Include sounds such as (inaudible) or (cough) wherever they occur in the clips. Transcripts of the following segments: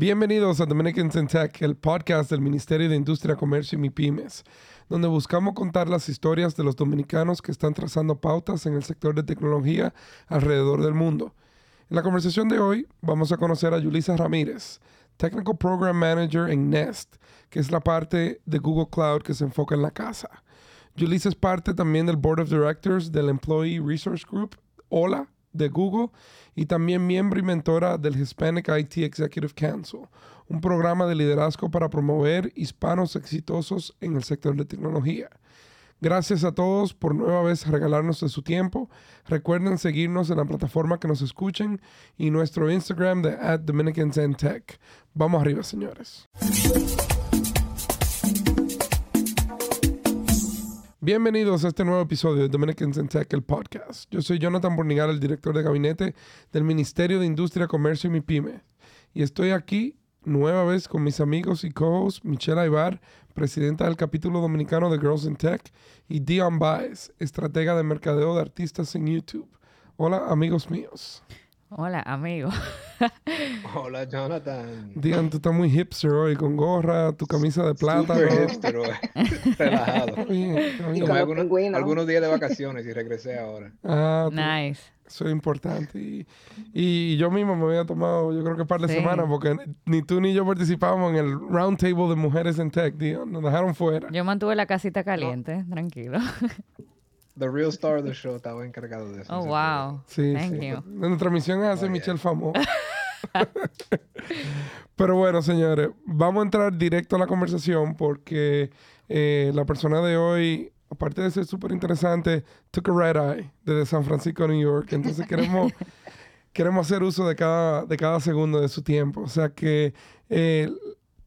Bienvenidos a Dominicans in Tech, el podcast del Ministerio de Industria, Comercio y MIPIMES, donde buscamos contar las historias de los dominicanos que están trazando pautas en el sector de tecnología alrededor del mundo. En la conversación de hoy vamos a conocer a Yulisa Ramírez, Technical Program Manager en Nest, que es la parte de Google Cloud que se enfoca en la casa. Yulisa es parte también del Board of Directors del Employee Resource Group, OLA, de Google, y también miembro y mentora del Hispanic IT Executive Council, un programa de liderazgo para promover hispanos exitosos en el sector de tecnología. Gracias a todos por nueva vez regalarnos de su tiempo. Recuerden seguirnos en la plataforma que nos escuchen y nuestro Instagram de at Dominicans. Vamos arriba, señores. Bienvenidos a este nuevo episodio de Dominicans in Tech, el podcast. Yo soy Jonathan Bornigal, el director de gabinete del Ministerio de Industria, Comercio y MIPYME. Y estoy aquí nueva vez con mis amigos y co-hosts Michelle Aybar, presidenta del capítulo dominicano de Girls in Tech, y Dion Baez, estratega de mercadeo de artistas en YouTube. Hola, amigos míos. Hola, amigo. (laughs) Hola, Jonathan. Dion, tú estás muy hipster hoy, con gorra, tu camisa de plata. Super hipster hoy. (laughs) Relajado. Tomé algunos, algunos días de vacaciones y regresé ahora. Ah, tú- Nice. Eso es importante. Y, y yo mismo me había tomado, yo creo que un par de Sí. semanas, porque ni tú ni yo participábamos en el round table de mujeres en tech, tío. Nos dejaron fuera. Yo mantuve la casita caliente, tranquilo. (laughs) The real star of the show estaba encargado de eso. Oh, wow. Sí, Thank sí. you. Nuestra misión es hacer Oh, yeah. Michelle famoso. (laughs) (laughs) Pero bueno, señores, vamos a entrar directo a la conversación porque eh, la persona de hoy, aparte de ser súper interesante, took a red eye desde San Francisco a New York. Entonces queremos, (laughs) queremos hacer uso de cada, de cada segundo de su tiempo. O sea que eh,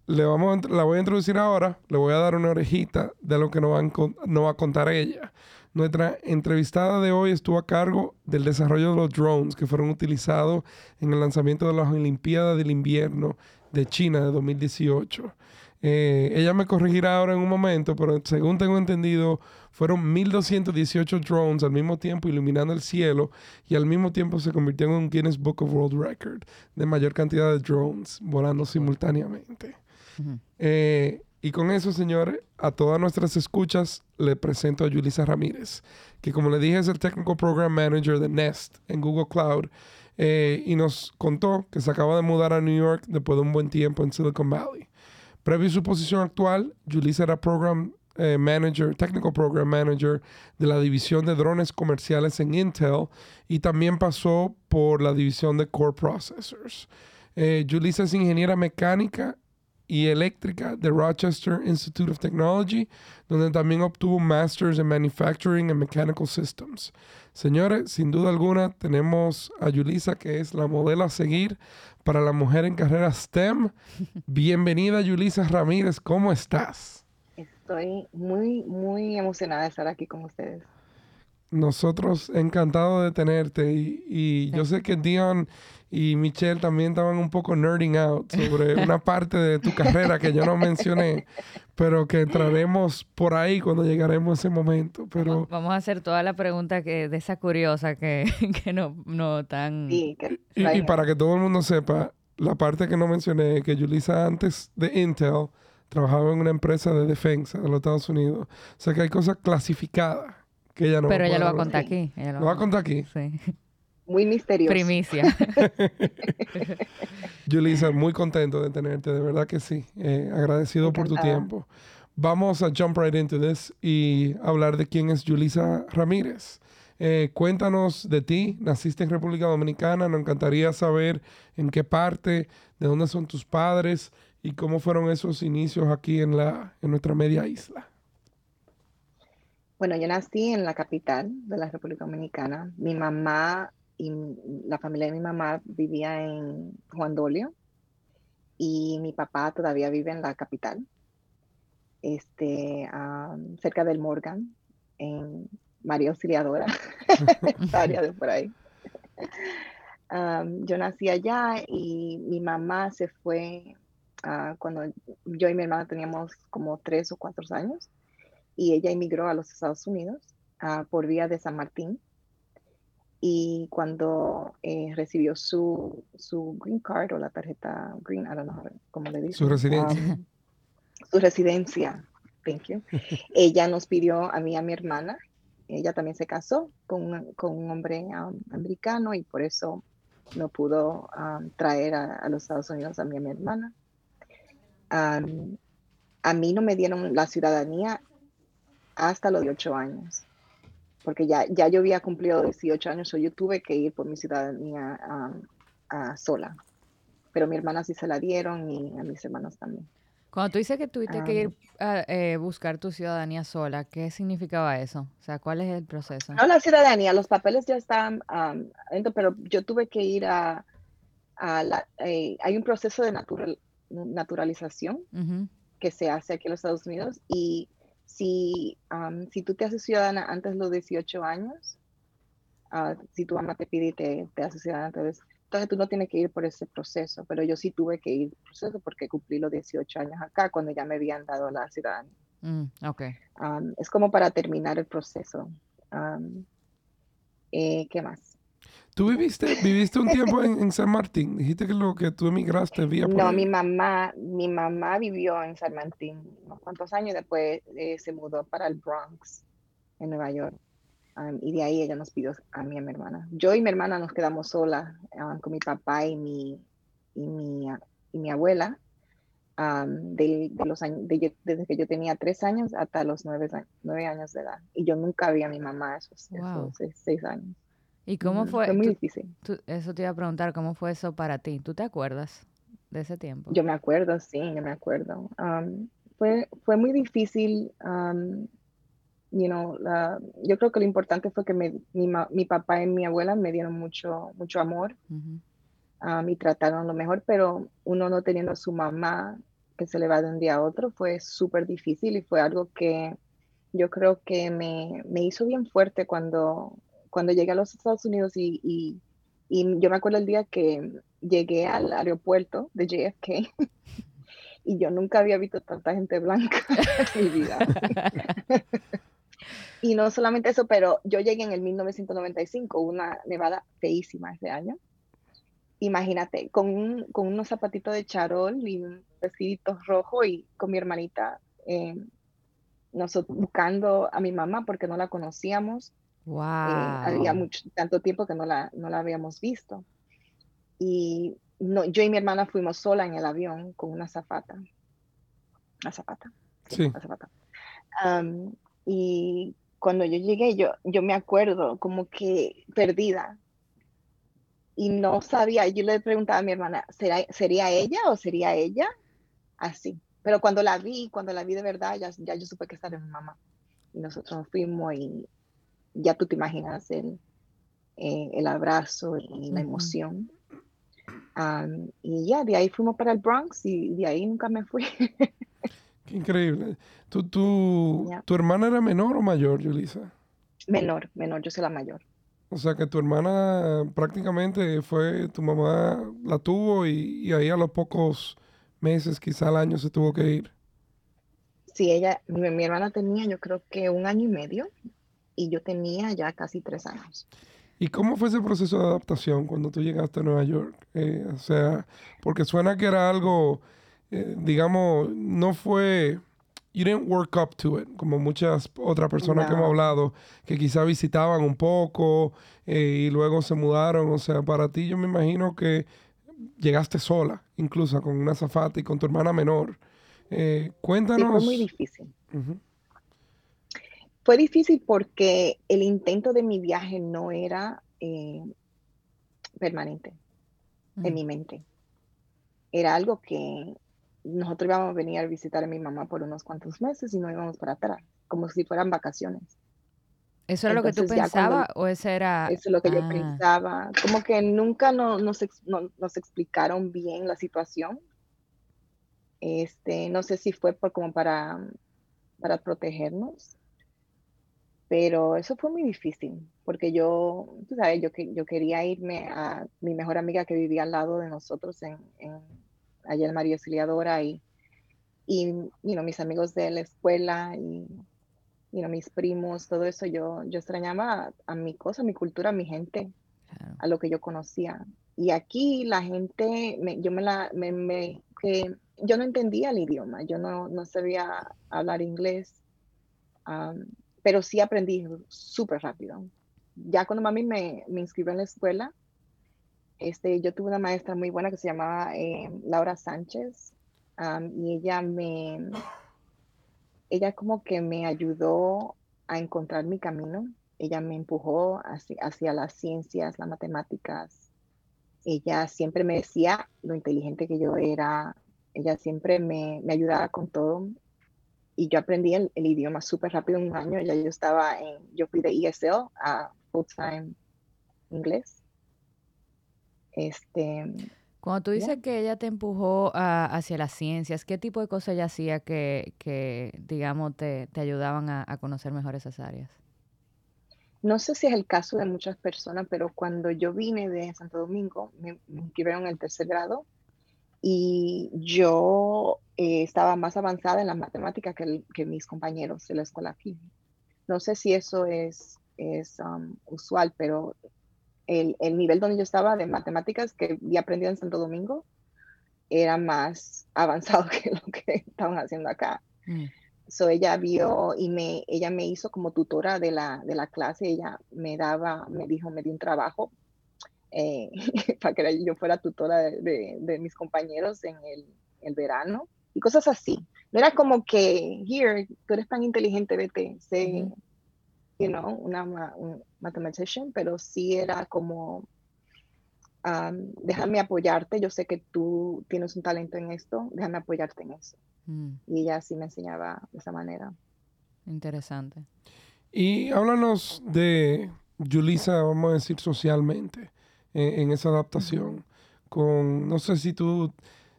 le vamos a la voy a introducir ahora, le voy a dar una orejita de lo que nos va, a encon- nos va a contar ella. Nuestra entrevistada de hoy estuvo a cargo del desarrollo de los drones que fueron utilizados en el lanzamiento de las Olimpiadas del Invierno de China de 2018. Eh, ella me corregirá ahora en un momento, pero según tengo entendido, fueron 1218 drones al mismo tiempo iluminando el cielo y al mismo tiempo se convirtió en un Guinness Book of World Record de mayor cantidad de drones volando simultáneamente. Eh, y con eso, señores, a todas nuestras escuchas le presento a Yulisa Ramírez, que como le dije es el Technical Program Manager de Nest en Google Cloud eh, y nos contó que se acaba de mudar a New York después de un buen tiempo en Silicon Valley. Previo a su posición actual, Yulisa era Program eh, Manager, Technical Program Manager de la división de drones comerciales en Intel y también pasó por la división de Core Processors. Eh, es ingeniera mecánica y eléctrica de Rochester Institute of Technology, donde también obtuvo un Masters en Manufacturing and Mechanical Systems. Señores, sin duda alguna tenemos a Yulisa, que es la modelo a seguir para la mujer en carrera STEM. (laughs) Bienvenida, Yulisa Ramírez, ¿cómo estás? Estoy muy, muy emocionada de estar aquí con ustedes. Nosotros encantados de tenerte y, y yo sé que Dion y Michelle también estaban un poco nerding out sobre una parte de tu carrera que yo no mencioné, pero que entraremos por ahí cuando llegaremos a ese momento. Pero Vamos a hacer toda la pregunta que, de esa curiosa que, (laughs) que no, no tan... Sí, que y, para que todo el mundo sepa, la parte que no mencioné, que Yulisa antes de Intel trabajaba en una empresa de defensa de los Estados Unidos. O sea que hay cosas clasificadas que ella no Pero ella lo va a contar aquí. Ella ¿Lo va a contar aquí? Sí. Muy misterioso. Primicia. (laughs) Yulisa, muy contento de tenerte, de verdad que sí. Eh, agradecido por tu tiempo. Vamos a jump right into this y hablar de quién es Yulisa Ramírez. Eh, cuéntanos de ti, naciste en República Dominicana, nos encantaría saber en qué parte, de dónde son tus padres y cómo fueron esos inicios aquí en, la, en nuestra media isla. Bueno, yo nací en la capital de la República Dominicana. Mi mamá y la familia de mi mamá vivía en Juan Dolio y mi papá todavía vive en la capital, este, cerca del Morgan, en María Auxiliadora, esa (laughs) (laughs) área de por ahí. Am, yo nací allá y mi mamá se fue ah, cuando yo y mi hermana teníamos como tres o cuatro años y ella emigró a los Estados Unidos por vía de San Martín y cuando eh, recibió su, su green card o la tarjeta green, I don't know cómo le dicen. Su residencia. um, su residencia, thank you. Ella nos pidió a mí a mi hermana, ella también se casó con, un- con un hombre um, americano y por eso no pudo um, traer a, a los Estados Unidos a mí a mi hermana. Um, a mí no me dieron la ciudadanía hasta los 18 años, porque ya, ya yo había cumplido 18 años, o yo tuve que ir por mi ciudadanía um, ah, sola. Pero mi hermana sí se la dieron y a mis hermanos también. Cuando tú dices que tuviste que Ah. ir a eh, buscar tu ciudadanía sola, ¿qué significaba eso? O sea, ¿cuál es el proceso? No la ciudadanía, los papeles ya están um, adentro, pero yo tuve que ir a, a la, eh, hay un proceso de natural, naturalización Ujú. que se hace aquí en los Estados Unidos y si, um, si tú te haces ciudadana antes de los 18 años, ah, si tu mamá te pide y te, te haces ciudadana antes, entonces tú no tienes que ir por ese proceso, pero yo sí tuve que ir por el proceso porque cumplí los 18 años acá cuando ya me habían dado la ciudadanía. Mm, ok. Um, es como para terminar el proceso. Um, eh, ¿Qué más? ¿Tú viviste, viviste un tiempo en, en San Martín? Dijiste que lo que tú emigraste vía por No, ahí. mi mamá, mi mamá vivió en San Martín unos cuantos años, después eh, se mudó para el Bronx, en Nueva York. Um, y de ahí ella nos pidió a mí y a mi hermana. Yo y mi hermana nos quedamos solas um, con mi papá y mi, y mi, y mi abuela um, de, de los años, de yo- desde que yo tenía tres años hasta los nueve, años- nueve años de edad. Y yo nunca vi a mi mamá esos, Wow. esos seis, seis años. ¿Y cómo Ujú, fue? muy tú- difícil. tú- eso te iba a preguntar, ¿cómo fue eso para ti? ¿Tú te acuerdas de ese tiempo? Yo me acuerdo, sí, yo me acuerdo. Um, fue, fue muy difícil, um, you know, la- yo creo que lo importante fue que me- mi, mi papá y mi abuela me dieron mucho, mucho amor Ujú. um, y trataron lo mejor, pero uno no teniendo a su mamá que se le va de un día a otro fue súper difícil y fue algo que yo creo que me, me hizo bien fuerte cuando, cuando llegué a los Estados Unidos y, y, y yo me acuerdo el día que llegué al aeropuerto de JFK (laughs) y yo nunca había visto tanta gente blanca (laughs) en mi vida. (laughs) Y no solamente eso, pero yo llegué en el 1995, una nevada feísima ese año. Imagínate, con, un- con unos zapatitos de charol y un vestidito rojo y con mi hermanita eh, nosotros buscando a mi mamá porque no la conocíamos. Wow. Eh, había mucho, tanto tiempo que no la, no la habíamos visto. Y no, yo y mi hermana fuimos sola en el avión con una zafata. Una zapata. Sí. una zapata. Y cuando yo llegué, yo, yo me acuerdo como que perdida. Y no sabía, yo le preguntaba a mi hermana, ¿será, ¿sería ella o sería ella? Así. Pero cuando la vi, cuando la vi de verdad, ya, ya yo supe que esta era mi mamá. Y nosotros nos fuimos y ya tú te imaginas el, eh, el abrazo y la emoción. Y ya, de ahí fuimos para el Bronx y de ahí nunca me fui. Qué increíble. ¿Tu, tu, (laughs) Ya. ¿Tu hermana era menor o mayor, Yulisa? menor, menor, yo soy la mayor. O sea que tu hermana prácticamente fue, tu mamá la tuvo y, y ahí a los pocos meses, quizá al año, se tuvo que ir. Sí, ella, mi, mi hermana tenía yo creo que un año y medio y yo tenía ya casi tres años. ¿Y cómo fue ese proceso de adaptación cuando tú llegaste a Nueva York? Eh, o sea, porque suena que era algo, eh, digamos, no fue, you didn't work up to it, como muchas otras personas que hemos hablado, que quizá visitaban un poco eh, y luego se mudaron. O sea, para ti yo me imagino que llegaste sola, incluso con una zafata y con tu hermana menor. Eh, Sí, cuéntanos. fue muy difícil. Ujú. Fue difícil porque el intento de mi viaje no era eh, permanente en Mm. mi mente. Era algo que nosotros íbamos a venir a visitar a mi mamá por unos cuantos meses y no íbamos para atrás, como si fueran vacaciones. ¿Eso era lo que tú pensabas o ese era...? Eso es lo que yo Ah, pensaba. Como que nunca no- nos, ex- no- nos explicaron bien la situación. Este, no sé si fue por, como para, para protegernos, pero eso fue muy difícil, porque yo, tú sabes, yo, que- yo quería irme a mi mejor amiga que vivía al lado de nosotros en, en allá en María Auxiliadora y, y you know, mis amigos de la escuela y you know, mis primos, todo eso, yo, yo extrañaba a, a mi cosa, a mi cultura, a mi gente, a lo que yo conocía. Y aquí la gente, me- yo me la, me, me- que yo no entendía el idioma, yo no, no sabía hablar inglés, pero sí aprendí súper rápido. Ya cuando mami me, me inscribió en la escuela, este, yo tuve una maestra muy buena que se llamaba eh, Laura Sánchez, y ella me, ella como que me ayudó a encontrar mi camino. Ella me empujó hacia, hacia las ciencias, las matemáticas. Ella siempre me decía lo inteligente que yo era. Ella siempre me, me ayudaba con todo. Y yo aprendí el, el idioma súper rápido en un año. Ya yo estaba en, yo fui de ESL a full time inglés. Este, Cuando tú dices Ya. que ella te empujó a- hacia las ciencias, ¿qué tipo de cosas ella hacía que, que digamos, te, te ayudaban a, a conocer mejor esas áreas? No sé si es el caso de muchas personas, pero cuando yo vine de Santo Domingo, me, me inscribieron en el tercer grado y yo eh, estaba más avanzada en las matemáticas que, el- que mis compañeros de la escuela aquí. No sé si eso es, es um, usual, pero el, el nivel donde yo estaba de matemáticas que había aprendido en Santo Domingo era más (laughs) avanzado que lo que estaban haciendo acá. Mm, So ella vio y me, ella me hizo como tutora de la, de la clase, ella me daba, me dijo, me dio un trabajo eh, (laughs) para que yo fuera tutora de, de- de mis compañeros en el, el verano y cosas así. No era como que, here, tú eres tan inteligente, vete, sé, you know, una ma- un mathematician, pero sí era como, um, déjame apoyarte, yo sé que tú tienes un talento en esto, déjame apoyarte en eso. mm, Y ella sí me enseñaba de esa manera. interesante. Y háblanos de Yulisa, vamos a decir, socialmente, en, en esa adaptación. Con, no sé si tú,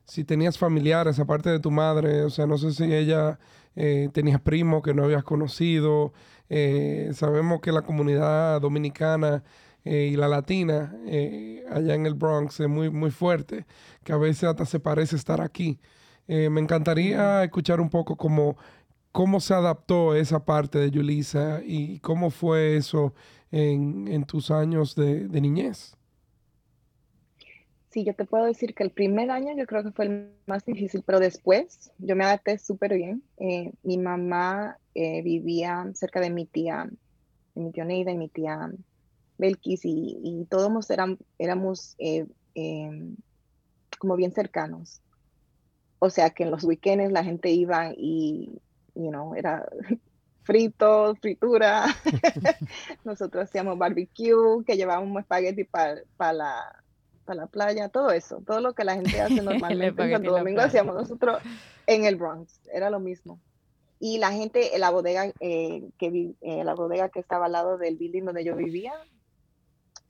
si tenías familiares aparte de tu madre, o sea, no sé si ella eh, tenías primos que no habías conocido. Eh, sabemos que la comunidad dominicana eh, y la latina eh, allá en el Bronx es muy, muy fuerte, que a veces hasta se parece estar aquí. Me encantaría escuchar un poco como cómo se adaptó esa parte de Yulisa y cómo fue eso en, en tus años de, de niñez. Sí, yo te puedo decir que el primer año yo creo que fue el más difícil, pero después yo me adapté súper bien. Eh, mi mamá eh, vivía cerca de mi tía, de mi tía Neida y mi tía Belkis y, todos éramos eh, em, como bien cercanos. O sea que en los weekends la gente iba y, you know, era (laughs) fritos, fritura. (laughs) Nosotros hacíamos barbecue, que llevábamos espagueti para la, para la playa, todo eso, todo lo que la gente hace (laughs) normalmente en Santo Domingo hacíamos nosotros en el Bronx, era lo mismo. Y la gente, en la bodega, eh, que vi- eh, la bodega que estaba al lado del building donde yo vivía,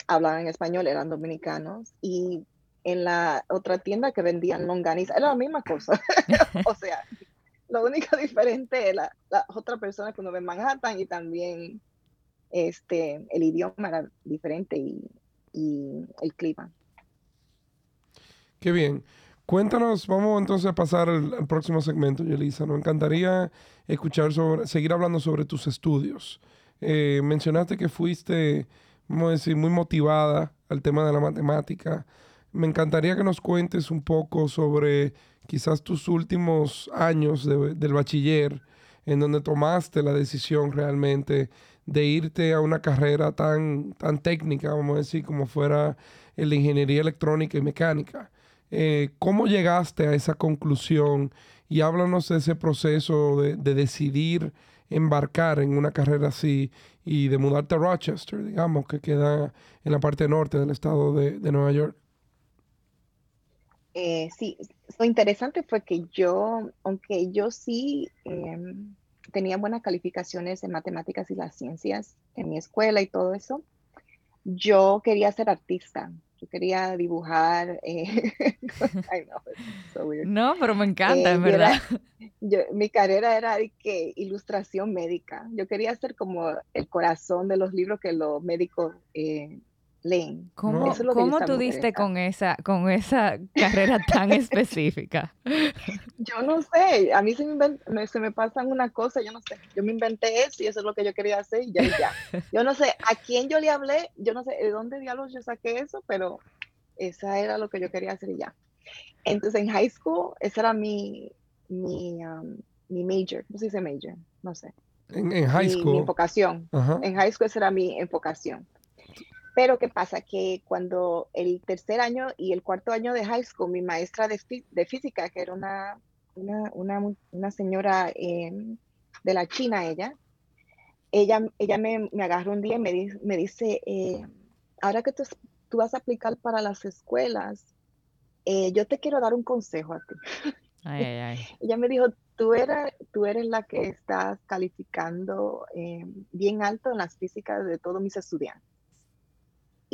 hablaban en español, eran dominicanos. Y en la otra tienda que vendían longaniza, era la misma cosa. (laughs) o sea, lo único diferente es la, la otra persona que uno ve en Manhattan y también este, el idioma era diferente y, y el clima. Qué bien. Cuéntanos, vamos entonces a pasar al, próximo segmento, Yelisa. Nos encantaría escuchar sobre, seguir hablando sobre tus estudios. Eh, mencionaste que fuiste, vamos a decir, muy motivada al tema de la matemática. Me encantaría que nos cuentes un poco sobre quizás tus últimos años de- del bachiller, en donde tomaste la decisión realmente de irte a una carrera tan, tan técnica, vamos a decir, como fuera la ingeniería electrónica y mecánica. Eh, ¿Cómo llegaste a esa conclusión? Y háblanos de ese proceso de, de decidir embarcar en una carrera así y de mudarte a Rochester, digamos, que queda en la parte norte del estado de, de Nueva York. Eh, sí, lo interesante fue que yo, aunque yo sí em, tenía buenas calificaciones en matemáticas y las ciencias en mi escuela y todo eso, yo quería ser artista. Yo quería dibujar. eh, I know, it's so weird. No, pero me encanta, Eh, en yo era- verdad. (laughs) yo, mi carrera era de que ilustración médica. Yo quería ser como el corazón de los libros que los médicos eh, leen. ¿Cómo, es cómo tú diste con esa, con esa carrera tan específica? (laughs) Yo no sé, a mí se me, se me pasan una cosa, yo no sé. Yo me inventé eso y eso es lo que yo quería hacer y ya, y ya. Yo no sé a quién yo le hablé, yo no sé de dónde diablos yo saqué eso, pero esa era lo que yo quería hacer y ya. Entonces en high school, esa era mi, mi, um, mi major, ¿cómo se dice major? No sé. En, en high mi, mi school. enfocación. Ajá. En high school esa era mi enfocación. Pero ¿qué pasa? Que cuando el tercer año y el cuarto año de high school, mi maestra de, fí- de física, que era una, una, una, una señora em, de la China, ella, ella, ella me, me agarra un día y me, di- me dice, eh, ahora que tú, tú vas a aplicar para las escuelas, eh, yo te quiero dar un consejo a ti. (laughs) Ay, ay, ay. Ella me dijo, tú eres, tú eres la que estás calificando eh, bien alto en las físicas de todos mis estudiantes.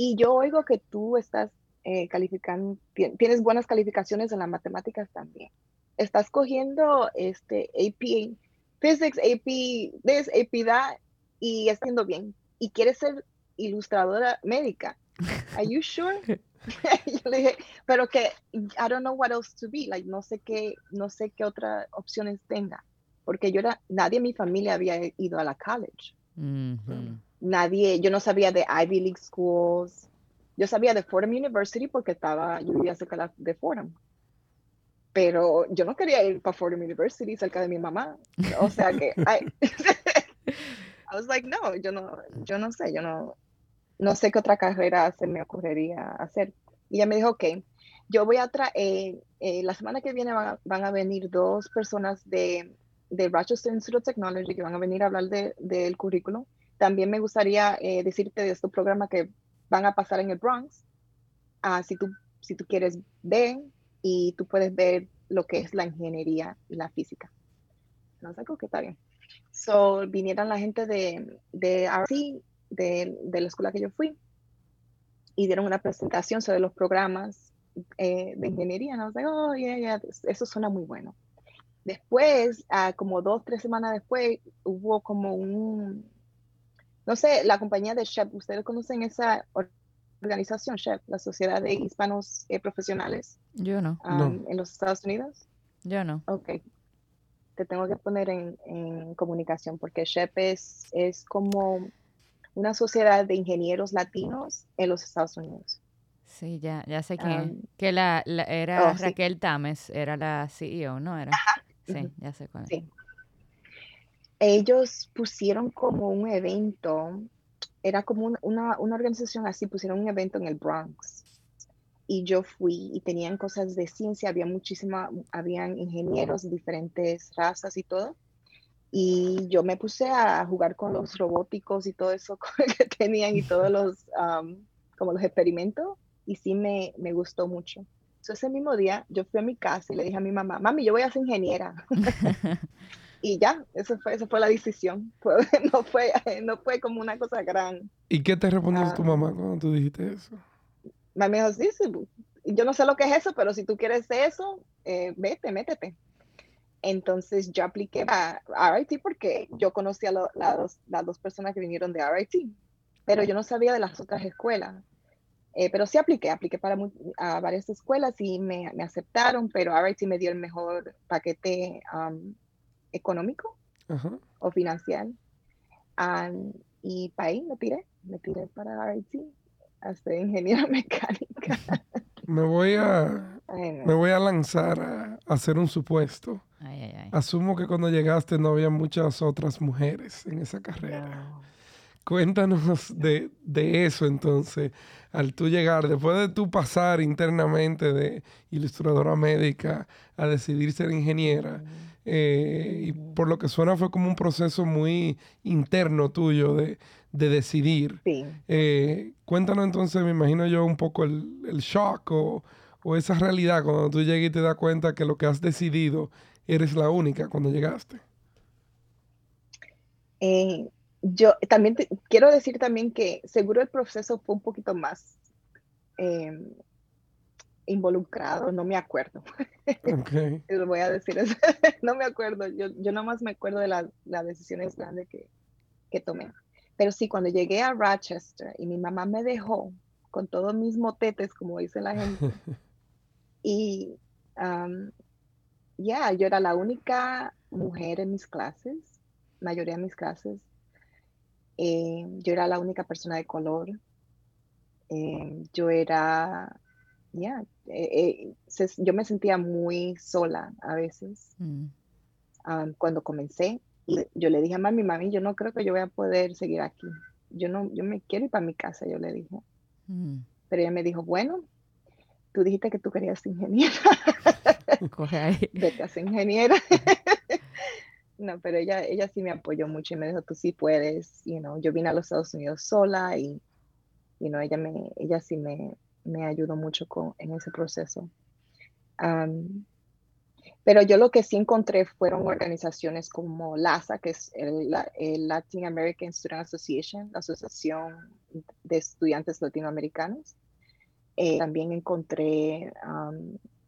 Y yo oigo que tú estás eh, calificando, ti- tienes buenas calificaciones en las matemáticas también. Estás cogiendo este AP Physics, AP this, AP that, y haciendo bien. Y quieres ser ilustradora médica. (laughs) Are you sure? (laughs) yo le dije, pero que I don't know what else to be, like no sé qué, no sé qué otras opciones tenga, porque yo era, nadie en mi familia había ido a la college, Ujú. Nadie, yo no sabía de Ivy League schools, yo sabía de Fordham University porque estaba, yo vivía cerca de de Fordham, pero yo no quería ir para Fordham University cerca de mi mamá, o sea que, (laughs) I, (laughs) I was like, no, yo no, yo no sé, yo no, no sé qué otra carrera se me ocurriría hacer. Y ella me dijo, ok, yo voy a traer, la semana que viene van a, van a venir dos personas de, de Rochester Institute of Technology que van a venir a hablar de- del currículum. También me gustaría eh, decirte de estos programas que van a pasar en el Bronx. Ah, si, tú, si tú quieres ver y tú puedes ver lo que es la ingeniería y la física. No sé, que está bien. So, vinieron la gente de, de RC, de, de la escuela que yo fui, y dieron una presentación sobre los programas eh, de ingeniería. Was like, oh, yeah, yeah, eso suena muy bueno. Después, ah, como dos, tres semanas después, hubo como un, no sé, la compañía de Shep, ¿ustedes conocen esa or- organización Shep, la Sociedad de Hispanos eh, Profesionales Yo no, No. en los Estados Unidos? yo no. Ok. Te tengo que poner en, en comunicación porque SHEP es, es como una sociedad de ingenieros latinos en los Estados Unidos. Sí, ya, ya sé quién. Am, Que la, la- era oh, sí. Raquel Tames, era la CEO, ¿no? Era. Sí, ujú, ya sé cuál es. sí. Ellos pusieron como un evento, era como un- una, una organización así, pusieron un evento en el Bronx. Y yo fui y tenían cosas de ciencia, había muchísima, habían ingenieros de diferentes razas y todo. Y yo me puse a jugar con los robóticos y todo eso (laughs) que tenían y todos los, am, como los experimentos. Y sí me, me gustó mucho. So, ese mismo día yo fui a mi casa y le dije a mi mamá, mami, yo voy a ser ingeniera. (laughs) y ya, eso fue, esa fue la decisión. (laughs) Fue- no, fue, (laughs) no fue como una cosa gran. ¿Y qué te respondió tu Ah. mamá cuando tú dijiste eso? Mami dijo, sí, sí, yo no sé lo que es eso, pero si tú quieres eso, eh, vete, métete. Entonces yo apliqué a RIT porque yo conocí a lo- las dos- las dos personas que vinieron de RIT, pero yo no sabía de las otras escuelas. Eh, pero sí apliqué, apliqué para a varias escuelas y me, me aceptaron, pero RIT me dio el mejor paquete um, económico Ajá. o financiero. Y para ahí me tiré, me tiré para RIT, a ser ingeniera (laughs) mecánica. Me voy a, Ay, no. me voy a lanzar a, a hacer un supuesto. Ay, ay, ay. Asumo que cuando llegaste no había muchas otras mujeres en esa carrera. No. Cuéntanos de, de eso entonces, al tú llegar, después de tú pasar internamente de ilustradora médica a decidir ser ingeniera, eh, y por lo que suena fue como un proceso muy interno tuyo de, de decidir. Sí. Eh, cuéntanos entonces, me imagino yo, un poco el, el shock o, o esa realidad cuando tú llegas y te das cuenta que lo que has decidido eres la única cuando llegaste. Eh, yo también te- quiero decir también que seguro el proceso fue un poquito más eh, involucrado, no me acuerdo. (laughs) Ok. (laughs) Lo voy a decir, eso, (laughs) no me acuerdo. Yo, yo nada más me acuerdo de la- las decisiones grandes que, que tomé. Pero sí, cuando llegué a Rochester y mi mamá me dejó, con todos mis motetes, como dice la gente. (laughs) y ya, yo era la única mujer en mis clases, mayoría de mis clases. Eh, yo era la única persona de color. Eh, yo era, ya, eh, yo me sentía muy sola a veces mm. cuando comencé. Y yo le dije a mami, mami, yo no creo que yo voy a poder seguir aquí. Yo no, yo me quiero ir para mi casa, yo le dije. Mm. Pero ella me dijo, bueno, tú dijiste que tú querías ser ingeniera. (laughs) Coge ahí. Vete a ser ingeniera. (laughs) (laughs) no, pero ella, ella sí me apoyó mucho y me dijo, tú sí puedes. You know, yo vine a los Estados Unidos sola y you know, ella, me, ella sí me, me ayudó mucho con, en ese proceso. pero yo lo que sí encontré fueron organizaciones como LASA, que es el, Latin American Student Association, la Asociación de Estudiantes Latinoamericanos. Eh, también encontré,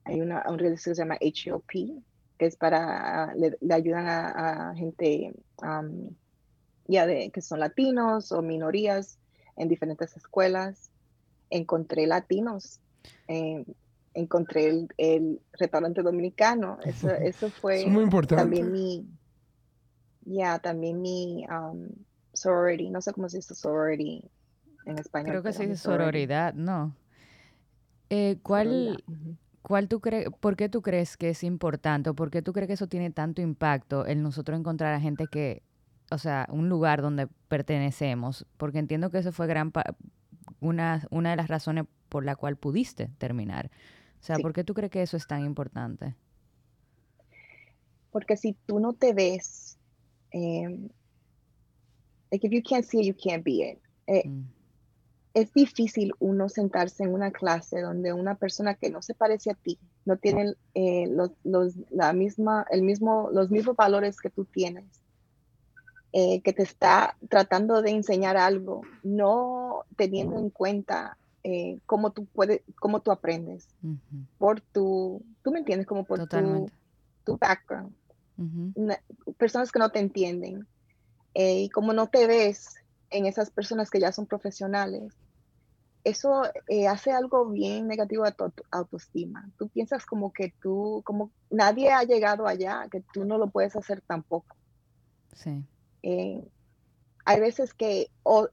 hay una, un que se llama HOP, que es para, le, ayudan a, gente ya de, que son latinos o minorías en diferentes escuelas. Encontré latinos, eh, encontré el, el, restaurante dominicano. Eso, eso fue muy importante. también mi, ya, también mi sorority, no sé cómo se dice sorority en español. Creo que se dice sororidad, ¿no? Eh, ¿Cuál, cuál tú crees, por qué tú crees que es importante o por qué tú crees que eso tiene tanto impacto el nosotros encontrar a gente que, o sea, un lugar donde pertenecemos? Porque entiendo que eso fue gran una, una de las razones por la cual pudiste terminar. O sea, ¿por qué tú crees que eso es tan importante? Porque si tú no te ves, eh, like if you can't see it, you can't be it. Eh, mm es difícil uno sentarse en una clase donde una persona que no se parece a ti, no tiene eh, los, la misma, el mismo, los mismos valores que tú tienes, eh, que te está tratando de enseñar algo, no teniendo en cuenta eh, cómo tú puedes, cómo tú aprendes, por tu, tú me entiendes, como por tu, tu, background. personas que no te entienden. y como no te ves en esas personas que ya son profesionales, eso eh, hace algo bien negativo a tu autoestima. Tú piensas como que tú, como nadie ha llegado allá, que tú no lo puedes hacer tampoco. Sí. Eh, hay veces que o,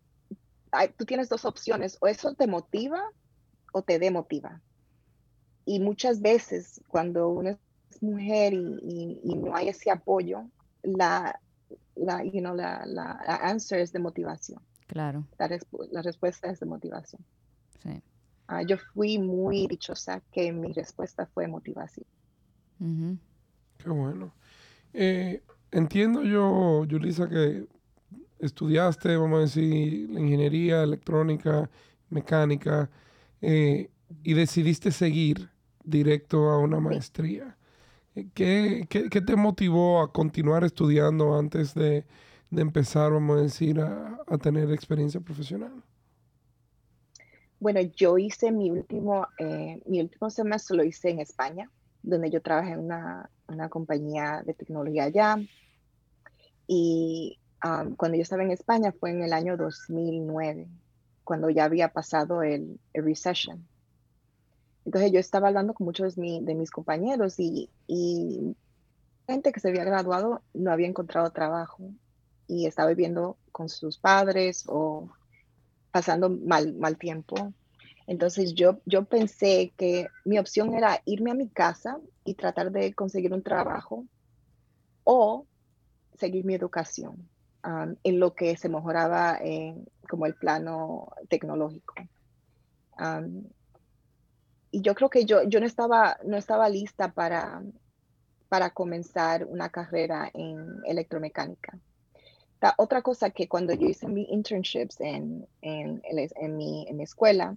tú tienes dos opciones, o eso te motiva o te demotiva. Y muchas veces cuando uno es mujer y, no hay ese apoyo, la, la, you know, la, la, answer es de motivación. Claro. La, respuesta es de motivación. Sí. Ah, yo fui muy dichosa que mi respuesta fue motivación. Qué bueno. Eh, entiendo yo, Yulisa, que estudiaste, vamos a decir, la ingeniería electrónica, mecánica, eh, y decidiste seguir directo a una maestría. ¿Qué, qué, te motivó a continuar estudiando antes de, empezar, vamos a decir, a, tener experiencia profesional? Bueno, yo hice mi último, eh, mi último semestre, lo hice en España, donde yo trabajé en una, una compañía de tecnología allá. Y cuando yo estaba en España fue en el año 2009, cuando ya había pasado el, el recession. Entonces yo estaba hablando con muchos de, mis compañeros y, gente que se había graduado no había encontrado trabajo y estaba viviendo con sus padres o pasando mal, mal tiempo. Entonces yo, yo pensé que mi opción era irme a mi casa y tratar de conseguir un trabajo o seguir mi educación um, en lo que se mejoraba en, como el plano tecnológico. Um, y yo creo que yo, yo no, estaba, no estaba lista para, para comenzar una carrera en electromecánica. otra cosa que cuando yo hice mi internships en, en, en, mi, en mi, escuela,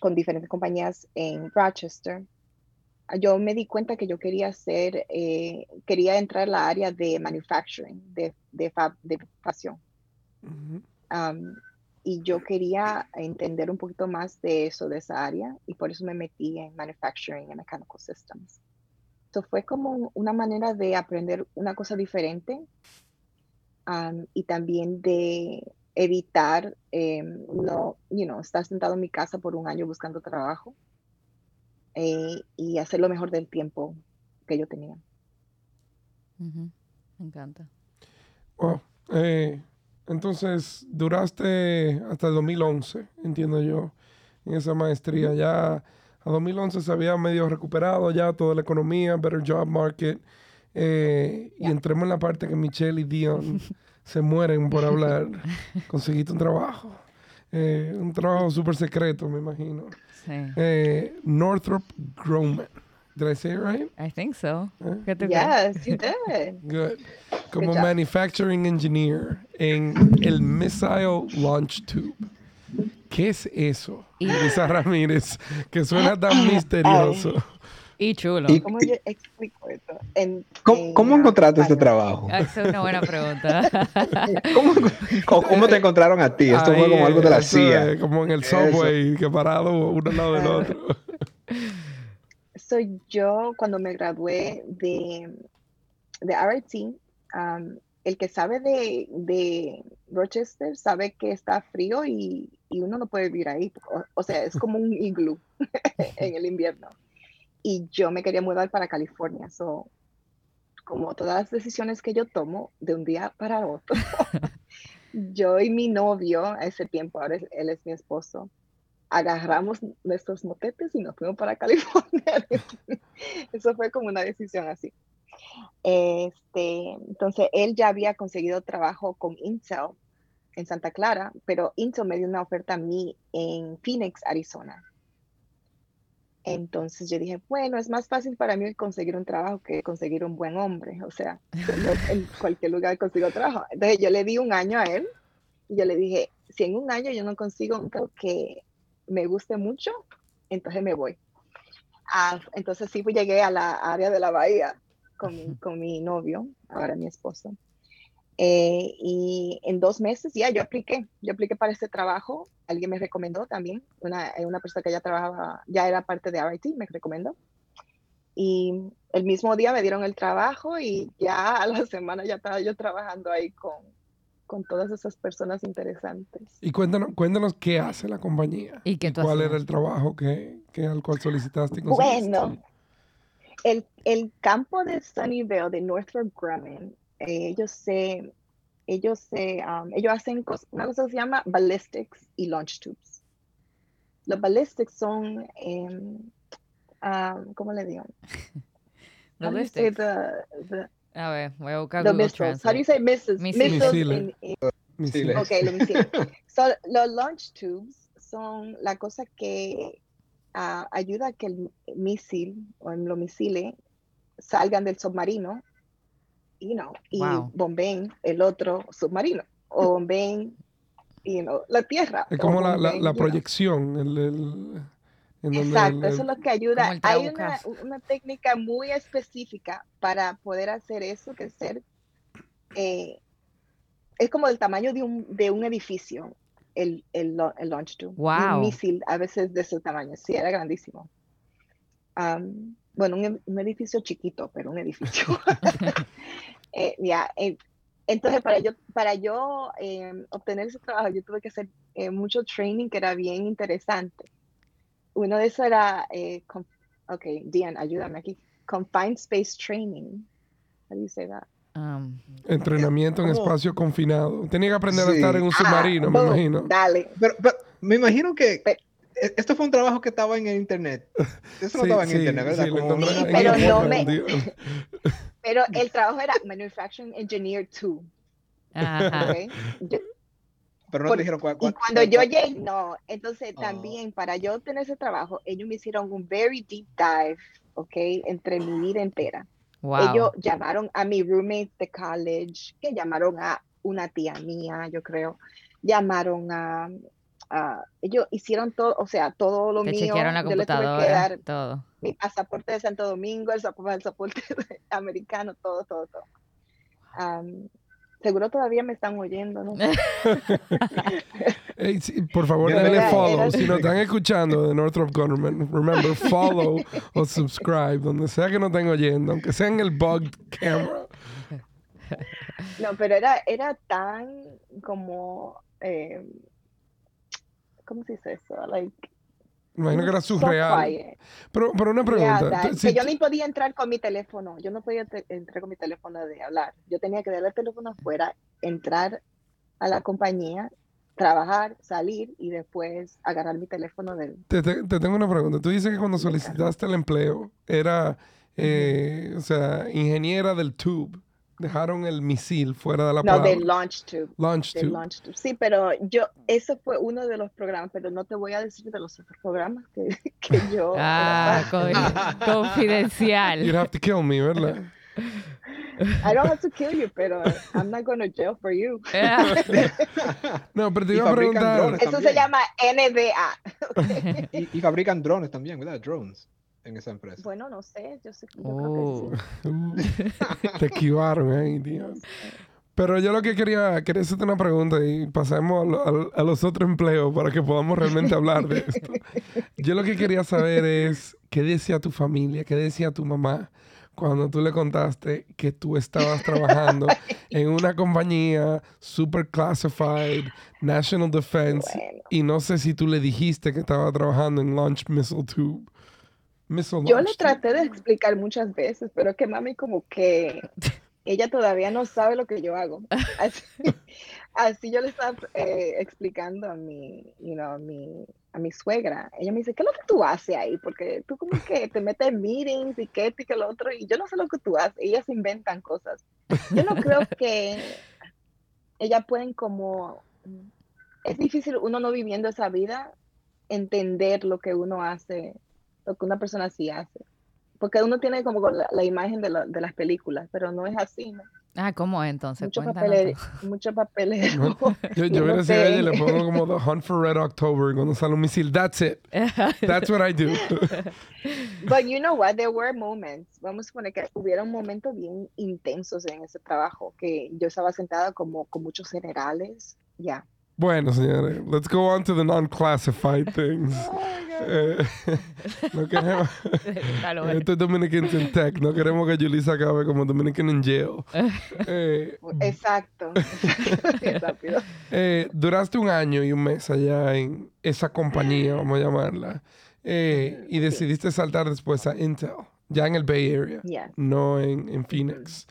con diferentes compañías en Rochester, yo me di cuenta que yo quería hacer, eh, quería entrar en la área de manufacturing, de, de, fab, de fabricación. Y yo quería entender un poquito más de eso, de esa área, y por eso me metí en Manufacturing and Mechanical Systems. Esto fue como una manera de aprender una cosa diferente y también de, evitar eh, no, you know, estar sentado en mi casa por un año buscando trabajo eh, y hacer lo mejor del tiempo que yo tenía. Ujú, Me encanta. Wow. Eh, entonces, duraste hasta el 2011, entiendo yo, en esa maestría. Ya a 2011 se había medio recuperado ya toda la economía, better job market. eh, Y entremos en la parte que Michelle y Dion (laughs) se mueren por (laughs) hablar. Conseguiste un trabajo. Eh, un trabajo súper secreto, me imagino. Sí. Eh, Northrop Grumman. Did I say it right? I think so. ¿Eh? Yes, you did. Good. Como job. manufacturing engineer en el Missile Launch Tube. ¿Qué es eso? Y- Lisa Ramírez, que suena tan (coughs) misterioso. Y chulo. Y- ¿Cómo yo explico esto? En- ¿Cómo, en, cómo encontraste este trabajo? Ah, Esa es una buena pregunta. (laughs) ¿Cómo, cómo, te encontraron a ti? Esto fue Ahí, como algo de la CIA. es Como en el Eso. subway, que parado uno al lado del otro. (laughs) Soy yo cuando me gradué de, de RIT. um, el que sabe de, de Rochester sabe que está frío y, y uno no puede vivir ahí. O, o sea, es como un iglú (laughs) en el invierno. Y yo me quería mudar para California. So, como todas las decisiones que yo tomo de un día para otro, (laughs) (laughs) yo y mi novio, a ese tiempo, ahora es- él es mi esposo, agarramos nuestros motetes y nos fuimos para (laughs) California. Eso fue como una decisión así. Este, entonces, él ya había conseguido trabajo con Intel en Santa Clara, pero Intel me dio una oferta a mí en Phoenix, Arizona. Entonces yo dije, bueno, es más fácil para mí conseguir un trabajo que conseguir un buen hombre. O sea, yo en cualquier lugar consigo trabajo. Entonces yo le di un año a él y yo le dije, si en un año yo no consigo un trabajo que me guste mucho, entonces me voy. Ah, entonces sí, pues llegué a la área de la bahía con, con mi novio, ahora mi esposo. Eh, y en dos meses ya yo apliqué, yo apliqué para ese trabajo, alguien me recomendó también, una, eh, una persona que ya trabajaba, ya era parte de RIT, me recomendó. Y el mismo día me dieron el trabajo y ya a la (laughs) semana ya estaba yo trabajando ahí con, con todas esas personas interesantes. Y cuéntanos, cuéntanos qué hace la compañía. ¿Y qué tú cuál hacías? era el trabajo que, que al cual solicitaste. y? Bueno, el, el campo de Sunnyvale, de Northrop Grumman, eh, ellos se, ellos se, um, ellos hacen cos- una cosa que se llama ballistics y launch tubes. Los ballistics son, em, um, ¿cómo le digo? (laughs) How do you say Ballistics. the- the- A ver, voy a buscar Google missiles? How do you Translate. say missiles? Misiles. Misiles. in- in- Misiles. Ok, los misiles. (laughs) So, los launch tubes son la cosa que ah, ayuda a que el misil o los misiles salgan del submarino you know, y Wow. bombeen el otro submarino o bombeen you know, la tierra. Es como la, la, la proyección. el- el- en donde Exacto, el- eso es lo que ayuda. el Hay una, una técnica muy específica para poder hacer eso, que es ser, eh, es como del tamaño de un, de un edificio, el, el, el launch tube. Wow. Un misil a veces de ese tamaño, sí, era grandísimo. Am, bueno, un, ed- un edificio chiquito, pero un edificio. (laughs) (laughs) Eh, ya, eh, entonces para yo, para yo eh, obtener ese trabajo, yo tuve que hacer eh, mucho training que era bien interesante. Uno de esos era, eh, ok, Diane, ayúdame aquí, Confined Space Training. How do you say that? Um, entrenamiento en ¿Cómo? espacio confinado. Tenía que aprender a estar en un submarino, me boom, imagino. Dale. Pero, pero me imagino que e- esto fue un trabajo que estaba en el internet. Eso no Sí, estaba en sí, internet, ¿verdad? sí, Como pero el no me-. (laughs) Pero el trabajo era Manufacturing Engineer 2. ajá. pero no por- te dijeron cuál. Y cuál- cuando cuál- yo llegué, no, entonces Ah. también para yo tener ese trabajo, ellos me hicieron un very deep dive, ¿ok? Entre mi vida entera. Wow. Ellos llamaron a mi roommate de college, que llamaron a una tía mía, yo creo. Llamaron a, a- ellos hicieron todo, o sea, todo lo Te mío. chequearon la Yo computadora, dar todo. mi pasaporte de Santo Domingo, el pasaporte, (laughs) americano, todo, todo, todo. Seguro todavía me están oyendo, ¿no? (laughs) Sí, por favor, Mira, denle follow. era- Si nos están escuchando de Northrop Government, remember, follow o subscribe, donde sea que nos estén oyendo, aunque sea en el bugged camera. No, pero era, era tan como eh, ¿cómo se dice eso? Like, Imagino que era surreal. Pero, pero una Yeah, pregunta. that- tú- que si yo ni podía entrar con mi teléfono. Yo no podía entrar con mi teléfono de hablar. Yo tenía que darle el teléfono afuera, entrar a la compañía, trabajar, salir y después agarrar mi teléfono del... te, te- te tengo una pregunta. Tú dices que cuando solicitaste el empleo era, eh, o sea, ingeniera del tube. Dejaron el misil fuera de la No, palabra. del launch tube. Launch tube. launch tube. Sí, pero yo, ese fue uno de los programas, pero no te voy a decir de los otros programas que, (laughs) que yo... (laughs) Ah, co- (laughs) confidencial. You'd have to kill me, ¿verdad? I don't have to kill you, pero I'm not going to jail for you. No, pero te iba a fabrican preguntar. Eso se llama NDA. Y, y fabrican drones también, ¿verdad? Drones en esa empresa. Bueno, no sé, yo sé yo Oh. creo que sí. Uh, (laughs) te esquivaron ahí, (laughs) Dios. Pero yo lo que quería, quería hacerte una pregunta y pasemos a, lo- a- a los otros empleos para que podamos realmente hablar de esto. (laughs) Yo lo que quería saber es qué decía tu familia, qué decía tu mamá cuando tú le contaste que tú estabas trabajando en una compañía super classified, National Defense, Bueno. y no sé si tú le dijiste que estaba trabajando en Launch Missile Tube. Yo le traté de explicar muchas veces, pero que mami como que (laughs) ella todavía no sabe lo que yo hago. (laughs) Así, así yo le estaba eh, explicando a mi, you know, a mi, a mi suegra. Ella me dice, ¿qué es lo que tú haces ahí? Porque tú como que te metes en meetings y que esto y que lo otro, y yo no sé lo que tú haces. Ellas inventan cosas. Yo no creo (laughs) que ellas pueden como... Es difícil uno no viviendo esa vida entender lo que uno hace, lo que una persona sí hace. Porque uno tiene como la, la imagen de, la- de las películas, pero no es así, ¿no? Ah, ¿cómo es entonces? Papeles, tú. (laughs) muchos papeles. No, (laughs) Yo, yo no sido ella y sé. le pongo como The Hunt for Red October y cuando sale un misil. That's it. (laughs) That's what I do. But you know what, there were moments, vamos a suponer que hubieron momentos bien intensos en ese trabajo, que yo estaba sentada como con muchos generales, ya. Bueno, señores, let's go on to the non-classified things. Eh, no queremos... (laughs) Esto es Dominicans in Tech. No queremos que Julissa acabe como Dominican in Jail. (laughs) Eh, Exacto. (laughs) Eh, duraste un año y un mes allá en esa compañía, vamos a llamarla. eh, y decidiste saltar después a Intel, ya en el Bay Area. Yes. no en, en Phoenix.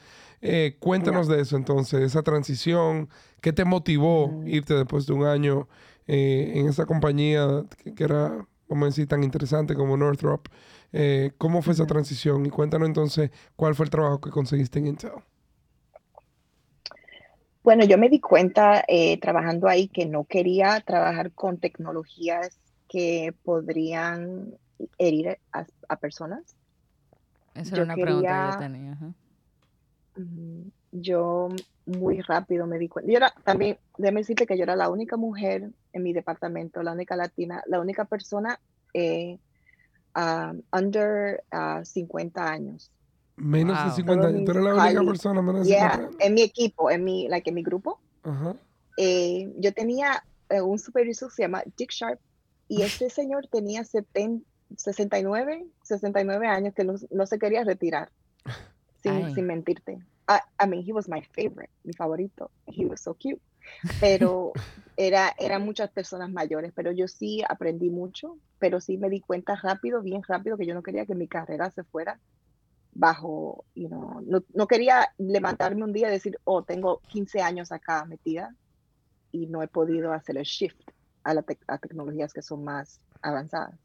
Eh, cuéntanos de eso entonces, esa transición, ¿qué te motivó irte después de un año eh, en esa compañía que, que era, vamos a decir, tan interesante como Northrop? Eh, ¿Cómo fue esa transición? Y cuéntanos entonces cuál fue el trabajo que conseguiste en Intel. Bueno, yo me di cuenta eh, trabajando ahí que no quería trabajar con tecnologías que podrían herir a, a personas. Esa yo era una pregunta que yo quería- tenía. ajá. Mm, Yo muy rápido me di cuenta. Yo era también, déjame decirte que yo era la única mujer en mi departamento, la única latina, la única persona eh, um, under uh, 50 años. Menos de Wow. 50 Todos años. Tú eres la única colleagues- persona menos de Yeah, 50 años. en mi equipo, en mi, like, en mi grupo. Ajá. eh, yo tenía eh, un supervisor que se llama Dick Sharp y este señor tenía 70, 69, 69 años que no, no se quería retirar, (laughs) sin, Ay. sin mentirte. I, I mean, he was my favorite, mi favorito. He was so cute. Pero (laughs) era, eran muchas personas mayores, pero yo sí aprendí mucho, pero sí me di cuenta rápido, bien rápido, que yo no quería que mi carrera se fuera bajo, you know, no, no quería levantarme un día y decir, oh, tengo 15 años acá metida y no he podido hacer el shift a, la tec- a tecnologías que son más avanzadas.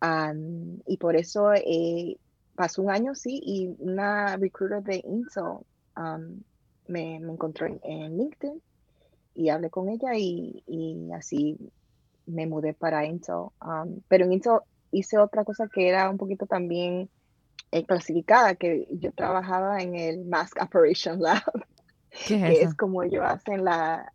Am, y por eso eh, pasó un año, sí, y una recruiter de Intel am, me, me encontró en, en LinkedIn y hablé con ella y, y así me mudé para Intel. Am, pero en Intel hice otra cosa que era un poquito también eh, clasificada, que yo trabajaba en el Mask Operation (laughs) Lab ¿Qué es que eso? es como ellos hacen la,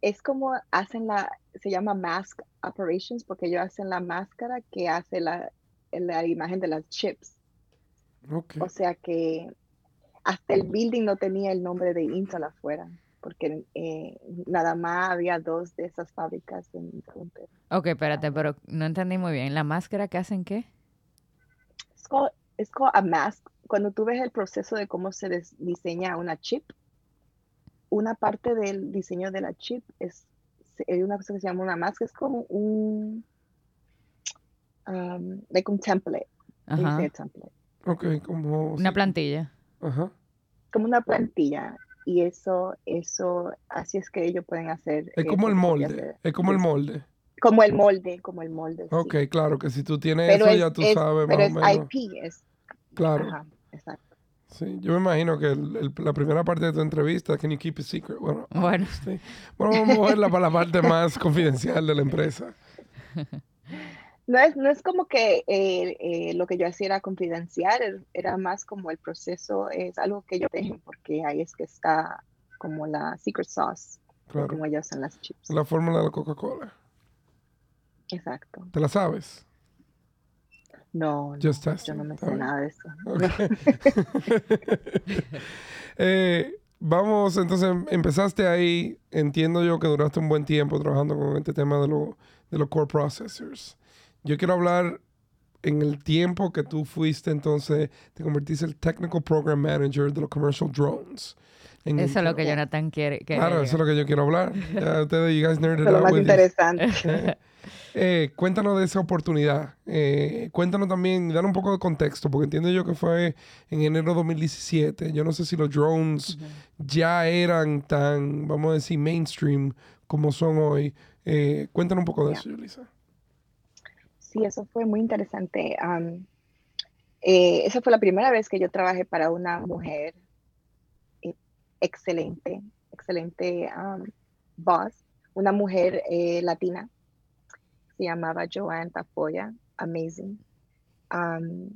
es como hacen la, se llama mask operations porque ellos hacen la máscara que hace la, la imagen de las chips. O sea que hasta el building no tenía el nombre de Intel afuera, porque eh, nada más había dos de esas fábricas en Frontera. Ok, espérate, pero no entendí muy bien. ¿La máscara que hacen qué? Es called, it's called a mask. Cuando tú ves el proceso de cómo se des- diseña una chip, una parte del diseño de la chip es, hay una cosa que se llama una mask, es como un, um, like un template. Ajá. template. Ok, como... Una sí. plantilla. Ajá. Como una plantilla. Y eso, eso, así es que ellos pueden hacer. Es eh, como el molde. de- Es como el de- molde. Como el molde, como el molde. sí. Ok, claro, que si tú tienes Pero eso es, ya tú es- sabes pero más es o menos. IP, es, Claro. ajá, exacto. Sí, yo me imagino que el- el- la primera parte de tu entrevista, can you keep it secret? Bueno, Bueno. sí. bueno vamos a moverla para la parte más confidencial de la empresa. (laughs) No es, no es como que eh, eh, lo que yo hacía era confidencial, er- era más como el proceso, es algo que yo tengo, porque ahí es que está como la secret sauce, Claro. como ellos hacen las chips. La fórmula de la Coca-Cola. Exacto. ¿Te la sabes? No, yo no me sé nada de eso. (laughs) Eh, vamos, entonces empezaste ahí. Entiendo yo que duraste un buen tiempo trabajando con este tema de, lo- de los core processors. Yo quiero hablar en el tiempo que tú fuiste, entonces te convertiste en el Technical Program Manager de los Commercial Drones. En Eso es lo que Jonathan quiere. que Claro, eso es lo que yo quiero hablar. (laughs) Ya ustedes, you guys nerded Eso es lo más with interesante. (laughs) Eh, cuéntanos de esa oportunidad. Eh, cuéntanos también, dar un poco de contexto, porque entiendo yo que fue en enero de 2017. Yo no sé si los drones ya eran tan, vamos a decir, mainstream como son hoy. Eh, cuéntanos un poco de eso, Yulisa. Sí, eso fue muy interesante. Eh, esa fue la primera vez que yo trabajé para una mujer eh, excelente, excelente boss, una mujer eh, latina. Se llamaba Joanne Tafoya, amazing. Am,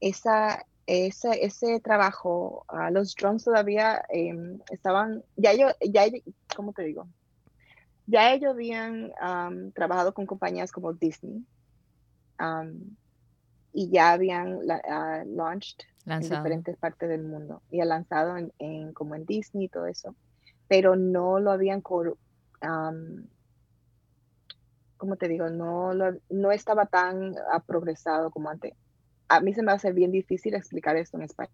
esa, ese trabajo, ah, los drones todavía em, estaban, ya yo, ya, ¿cómo te digo? Ya ellos habían trabajado con compañías como Disney y ya habían la- ah, launched en Lanzado. diferentes partes del mundo y ha lanzado en, en- como en Disney y todo eso, pero no lo habían, am, ¿cómo te digo? No, lo- no estaba tan ah, progresado como antes. A mí se me hace bien difícil explicar esto en español.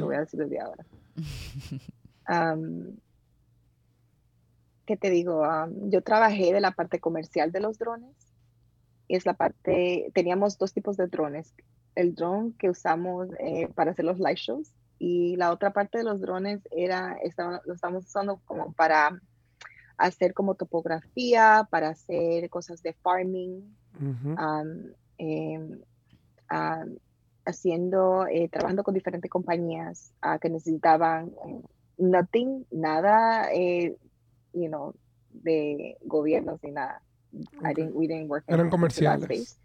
Lo voy a decir desde ahora. (laughs) ¿Qué te digo? Am, yo trabajé de la parte comercial de los drones. Y es la parte, teníamos dos tipos de drones. El drone que usamos eh, para hacer los live shows y la otra parte de los drones era, estaba- lo estamos usando como para hacer como topografía, para hacer cosas de farming, Ujú. am, em, am, haciendo, eh, trabajando con diferentes compañías ah, que necesitaban eh, nothing, nada, eh, you know, de gobiernos ni nada. I didn't, we didn't work in Eran comerciales. space.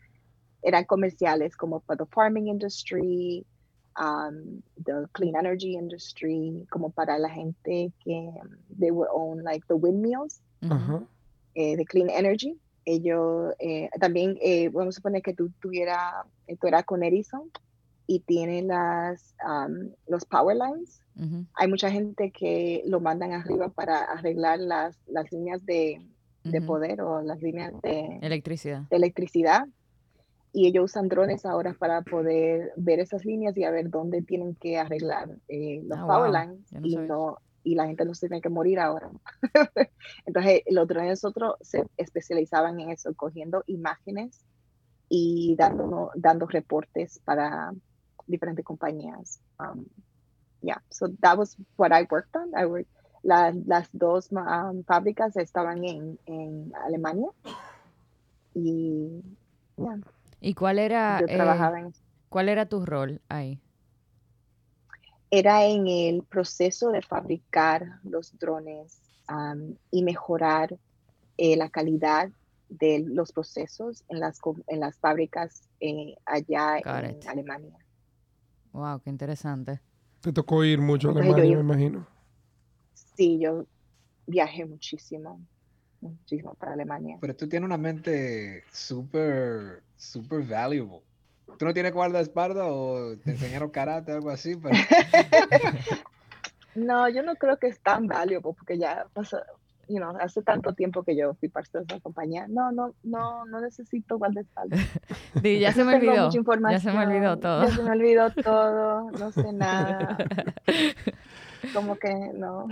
Eran comerciales como for the farming industry, um, the clean energy industry, como para la gente que um, they would own like the windmills. Ajá. eh, Clean Energy. Ellos eh, también, eh, vamos a suponer que tú tuviera, eh, tú eras con Edison y tiene las, um, los power lines. Ujú. Hay mucha gente que lo mandan arriba para arreglar las, las líneas de, de Ujú. poder o las líneas de, Electricidad. de electricidad. Y ellos usan drones ahora para poder ver esas líneas y a ver dónde tienen que arreglar eh, los Ah, power wow. lines no y, no, y la gente no se tiene que morir ahora. (laughs) Entonces, los drones nosotros se especializaban en eso, cogiendo imágenes y dando, dando reportes para diferentes compañías. Um, yeah, so that was what I worked on. I worked, la- las dos um, fábricas estaban en, en Alemania y yeah, ¿Y cuál era, yo eh, trabajaba en cuál era tu rol ahí? era en el proceso de fabricar los drones am, y mejorar eh, la calidad de los procesos en las, en las fábricas eh, allá Got en it. Alemania. Wow, qué interesante. Te tocó ir mucho a Entonces, yo Alemania, iba- me imagino. Sí, yo viajé muchísimo, muchísimo para Alemania. Pero tú tienes una mente súper, súper valuable. ¿Tú no tienes guardaespaldas o te enseñaron karate o algo así? Pero (laughs) No, yo no creo que es tan valuable porque ya pasó, you know, hace tanto tiempo que yo fui parte de esa compañía. No, no, no, no necesito guardaespaldas. (laughs) Di, ya se me (laughs) Tengo olvidó. mucha Ya se me olvidó información, todo. Ya se me olvidó todo, no sé (laughs) nada. como que no.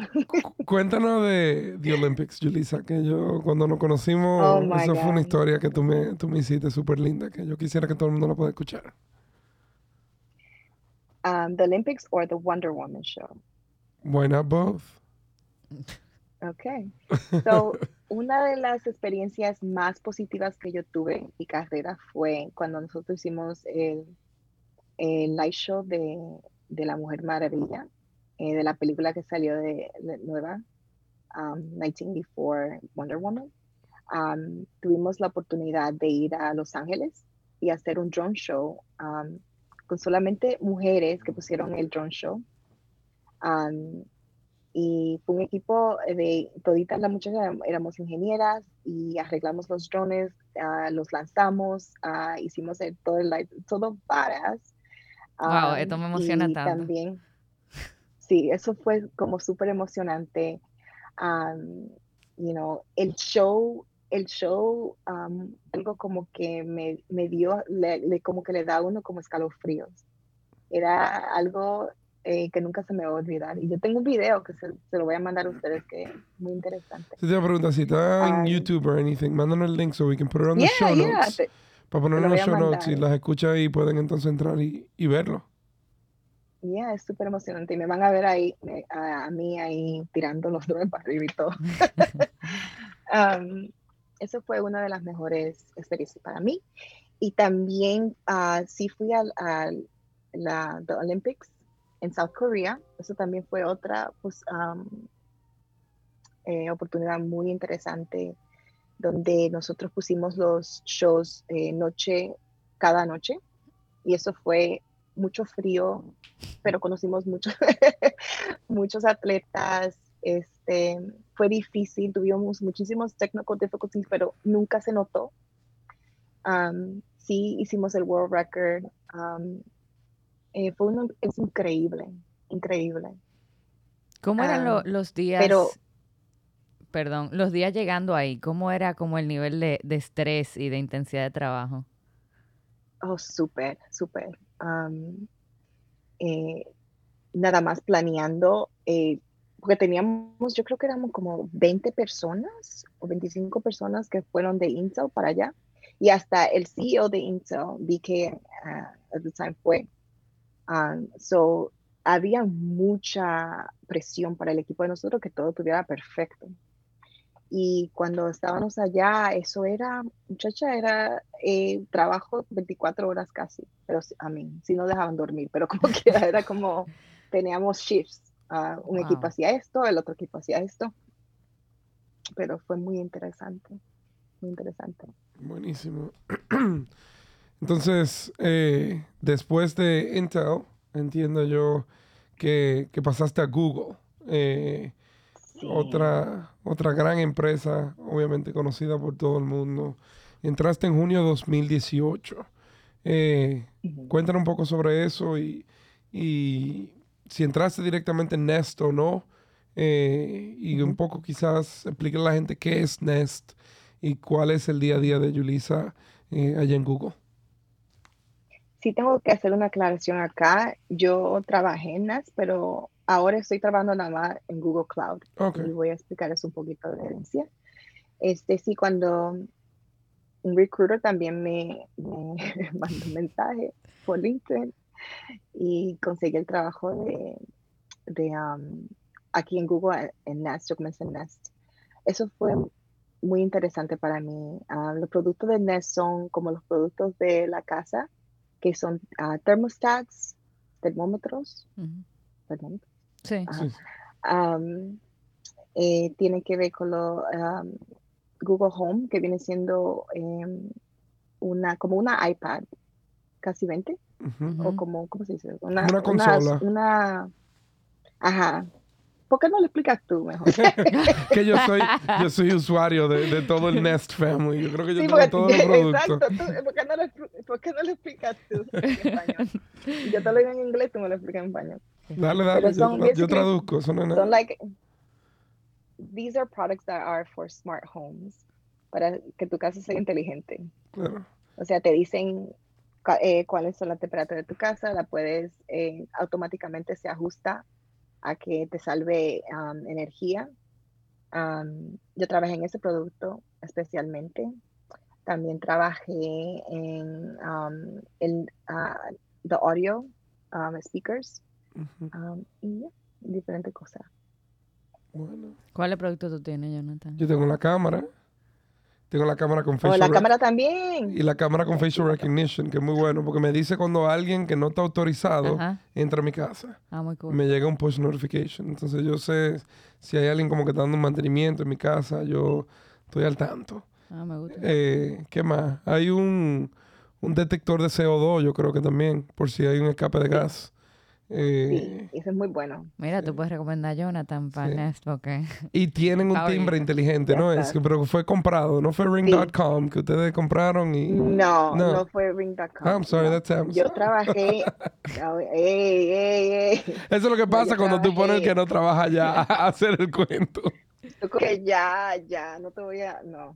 Cuéntanos de The Olympics, Julissa, que yo cuando nos conocimos, Oh, esa fue una historia que tú me, tú me hiciste súper linda, que yo quisiera que todo el mundo la pueda escuchar. Um, the Olympics or the Wonder Woman show. Why not both? Okay. So, (laughs) una de las experiencias más positivas que yo tuve en mi carrera fue cuando nosotros hicimos el, el live show de, de La Mujer Maravilla, eh, de la película que salió de, de nueva, um, 1984 Wonder Woman. Um, tuvimos la oportunidad de ir a Los Ángeles y hacer un drone show um, con solamente mujeres que pusieron el drone show. Um, y fue un equipo de toditas las muchachas éramos ingenieras y arreglamos los drones, ah, los lanzamos, ah, hicimos el- todo el light- todo varas. Wow, Am, esto me emociona y tanto. También, sí, eso fue como súper emocionante. Am, you know, el show, el show, am, algo como que me, me dio, le, le- como que le da a uno como escalofríos. Era algo eh, que nunca se me va a olvidar. Y yo tengo un video que se, se lo voy a mandar a ustedes que es muy interesante. Si te pregunta si está en. YouTube or anything, mándanos el link so we can put it on the show yeah, notes. te- Para ponerlo en lo los a show notes y las escucha ahí pueden entonces entrar y, y verlo. yeah, es súper emocionante. Y me van a ver ahí, eh, a, a mí ahí tirando los drones para arriba y todo. (laughs) (laughs) Um, eso fue una de las mejores experiencias para mí. Y también ah, sí fui al, al- la the Olympics en South Korea. Eso también fue otra pues, um, eh, oportunidad muy interesante donde nosotros pusimos los shows eh, noche cada noche y eso fue mucho frío, pero conocimos muchos (laughs) muchos atletas. Este, fue difícil, tuvimos muchísimos technical difficulties, pero nunca se notó. Um, sí hicimos el world record. um, eh, fue uno, es increíble, increíble. ¿Cómo eran lo- Ah, los días? pero- Perdón, los días llegando ahí, ¿cómo era como el nivel de, de estrés y de intensidad de trabajo? Oh, súper, súper. Eh, nada más planeando, eh, porque teníamos, yo creo que éramos como 20 personas o 25 personas que fueron de Intel para allá. Y hasta el CEO de Intel, vi que ah, at the time fue. Um, so, había mucha presión para el equipo de nosotros que todo estuviera perfecto. Y cuando estábamos allá, eso era, muchacha, era eh, trabajo 24 horas casi, pero a mí, sí no dejaban dormir, pero como (laughs) quiera, era como, teníamos shifts, ah, un equipo Wow. hacía esto, el otro equipo hacía esto, pero fue muy interesante, muy interesante. Buenísimo. (clears throat) (clears throat) Entonces, eh, después de Intel, entiendo yo que, que pasaste a Google, eh, Sí. otra, otra gran empresa, obviamente conocida por todo el mundo. Entraste en junio de 2018. Eh, cuéntanos un poco sobre eso y, y si entraste directamente en Nest o no. eh, y un poco quizás explique a la gente qué es Nest y cuál es el día a día de Yulisa eh, allá en Google. Sí tengo que hacer una aclaración acá. Yo trabajé en NAS, pero ahora estoy trabajando nada más en Google Cloud. Ok, Y voy a explicarles un poquito de herencia. Este, sí, cuando un recruiter también me, me (laughs) mandó un mensaje por LinkedIn y conseguí el trabajo de, de um, aquí en Google, en Nest, yo comencé en Nest. Eso fue muy interesante para mí. Ah, los productos de Nest son como los productos de la casa, que son ah, thermostats, termómetros, termómetros, Sí. Am, eh, tiene que ver con lo Google Home, que viene siendo em, una, como una iPad, casi 20, Ujú. o como, ¿cómo se dice? Una, Una consola. una- ajá. ¿Por qué no lo explicas tú mejor? (laughs) que yo soy, (laughs) yo soy usuario de, de todo el Nest Family. Yo creo que yo Sí, tengo todos los (laughs) productos. exacto. tú- ¿por, qué no lo, expl- por qué no lo explicas tú en español? Yo te lo digo en inglés, tú me lo explicas en español. Dale, dale, yo, son yo traduzco. Nada. Son like, these are products that are for smart homes, para que tu casa sea inteligente. Claro. O sea, te dicen eh, cuáles son las temperaturas de tu casa, la puedes, eh, automáticamente se ajusta a que te salve um, energía. Um, yo trabajé en ese producto especialmente. También trabajé en um, el uh, the audio um, speakers Ujú. um, y ya, diferentes cosas. Bueno. ¿Cuáles productos tú tienes, Jonathan? Yo tengo la cámara. Tengo la cámara con facial Oh, la cámara también. y la cámara con facial recognition, que es muy bueno, porque me dice cuando alguien que no está autorizado Ajá. entra a mi casa. Ah, muy cool. Me llega un push notification. Entonces yo sé si hay alguien como que está dando un mantenimiento en mi casa, yo estoy al tanto. Ah, me gusta. Eh, ¿Qué más? Hay un, un detector de CO2, yo creo que también, por si hay un escape de gas. Eh, Sí, eso es muy bueno. Mira, tú puedes recomendar a Jonathan para Sí. Porque Y tienen un Power timbre inteligente, Ya ¿no? Es que, pero fue comprado, no fue ring.com que ustedes compraron y... No, No. no, fue Ring.com. I'm sorry, no. that's Amazon. Yo trabajé. (laughs) no, ey, ey, ey. Eso es lo que No, pasa yo cuando tú pones el que trabajé. no trabaja ya (laughs) a hacer el cuento. Que ya, ya, no te voy a, no.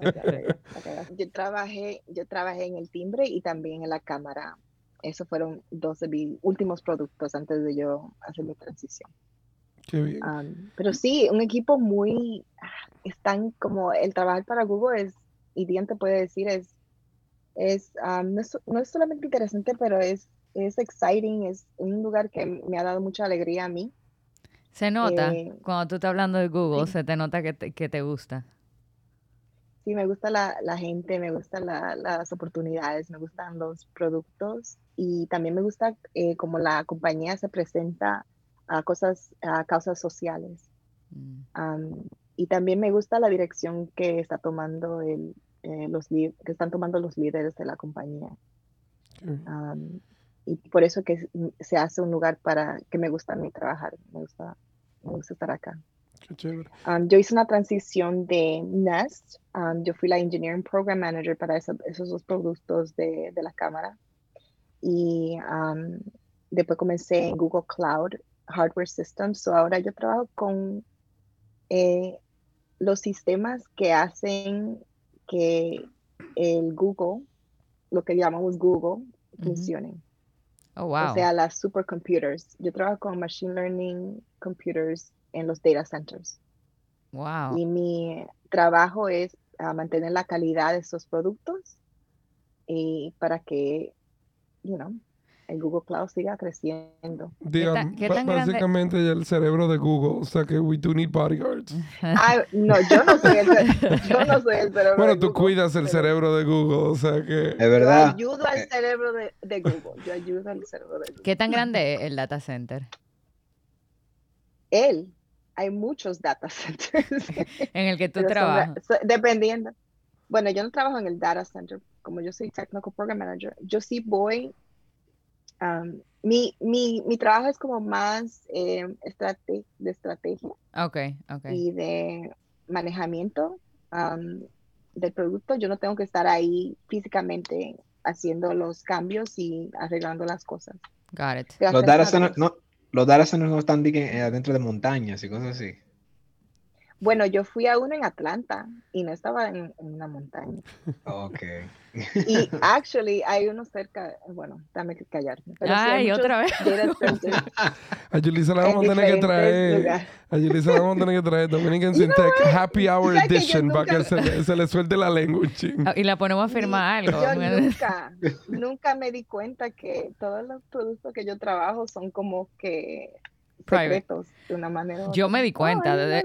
(laughs) Yo trabajé, yo trabajé en el timbre y también en la cámara. Esos fueron dos de mis últimos productos antes de yo hacer mi transición. Qué bien. Um, pero sí, un equipo muy, ah, están como el trabajar para Google es, y Dian te puede decir, es, es, um, no, es no es solamente interesante, pero es, es exciting, es un lugar que me ha dado mucha alegría a mí. se nota Eh, cuando tú estás hablando de Google, sí. se te nota que te, que te gusta. Sí, me gusta la, la gente, me gustan la- las oportunidades, me gustan los productos y también me gusta eh, como la compañía se presenta a cosas, a causas sociales. Mm. Y también me gusta la dirección que está tomando el, eh, los que están tomando los líderes de la compañía. Y por eso que se hace un lugar para que me gusta a mí trabajar, me gusta, me gusta estar acá. Um, yo hice una transición de Nest. um, yo fui la Engineering Program Manager para eso- esos dos productos de, de la cámara. Y um, después comencé en Google Cloud Hardware Systems. So ahora yo trabajo con eh, los sistemas que hacen que el Google, lo que llamamos Google, funcione. Oh, wow. O sea, las supercomputers. Yo trabajo con Machine Learning Computers en los data centers. wow. Y mi trabajo es ah, mantener la calidad de estos productos y para que, you know, el Google Cloud siga creciendo. Digan, tan- qué tan grande- básicamente ya el cerebro de Google, o sea que we do need bodyguards. (laughs) Ah, no, yo no soy el, yo no soy el cerebro Bueno, de tú Google, cuidas el cerebro de Google, o sea que... Es Yo verdad. ayudo al cerebro de, de Google. Yo ayudo al cerebro de Google. ¿Qué tan grande es el data center? Él, hay muchos data centers. (laughs) En el que tú son trabajas. dependiendo. Bueno, yo no trabajo en el data center, como yo soy technical program manager. Yo sí voy. um, mi, mi, mi trabajo es como más eh, estrate- de estrategia Ok, ok. y de manejamiento um, del producto. Yo no tengo que estar ahí físicamente haciendo los cambios y arreglando las cosas. Got it. Lo Los data centers no, los centers no están eh, adentro de montañas y cosas así. Bueno, yo fui a uno en Atlanta y no estaba en, en una montaña. Ok. Y (laughs) actually hay uno cerca, bueno, dame que callarme. Pero Ay, otra vez. (laughs) A Yulisa la vamos a tener que traer... A Yulisa la vamos a tener que traer Dominican Syntec? Happy Hour Edition para que se le, se le suelte la lengua un ching. Ah, Y la ponemos a firmar algo. Yo nunca, (laughs) nunca me di cuenta que todos los productos que yo trabajo son como que Private. secretos de una manera. Yo me di cuenta. Oh, de-.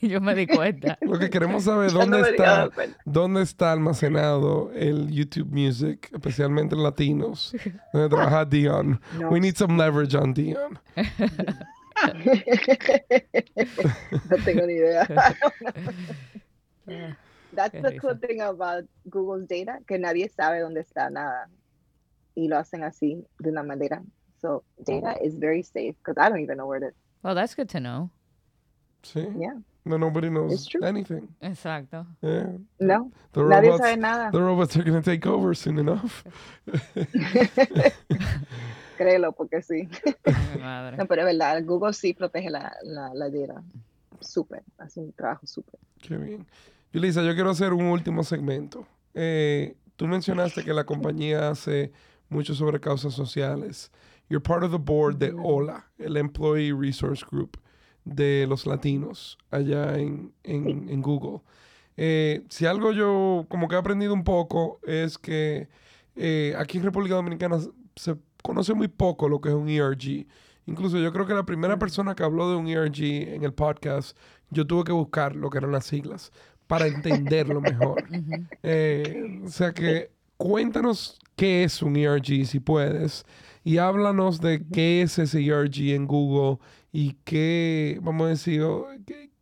(laughs) yo me di cuenta. (laughs) Lo que queremos saber dónde no está, dónde está almacenado el YouTube Music, especialmente en latinos, donde trabaja Dion. No We need some leverage on Dion. (laughs) no tengo ni idea. That's Qué the cool risa. thing about Google's data, que nadie sabe dónde está nada. Y lo hacen así, de una manera. So, data is very safe, because I don't even know where it is. Well, that's good to know. Sí. Yeah. No, nobody knows anything. Exacto. Yeah. No, The nadie robots, sabe nada. the robots are going to take over soon enough. (laughs) Créelo, porque sí. Ay, mi madre. No, pero es verdad, Google sí protege la, la, la data. Súper, hace un trabajo súper. Qué bien. Yulisa, yo quiero hacer un último segmento. Eh, tú mencionaste que la compañía hace mucho sobre causas sociales you're part of the board de OLA, el Employee Resource Group de los latinos allá en, en, Google. Eh, si algo yo como que he aprendido un poco es que eh, aquí en República Dominicana se conoce muy poco lo que es un ERG. Incluso yo creo que la primera persona que habló de un ERG en el podcast, yo tuve que buscar lo que eran las siglas para entenderlo (laughs) mejor. Eh, o sea que cuéntanos qué es un ERG si puedes y háblanos de qué es ese ERG en Google y qué, vamos a decir,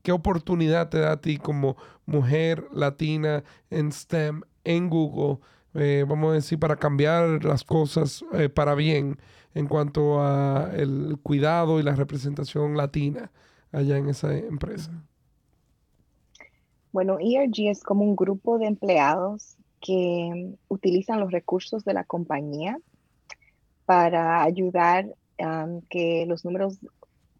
qué, oportunidad te da a ti como mujer latina en STEM en Google, eh, vamos a decir, para cambiar las cosas eh, para bien en cuanto a el cuidado y la representación latina allá en esa empresa. Bueno, ERG es como un grupo de empleados que utilizan los recursos de la compañía para ayudar a que los números,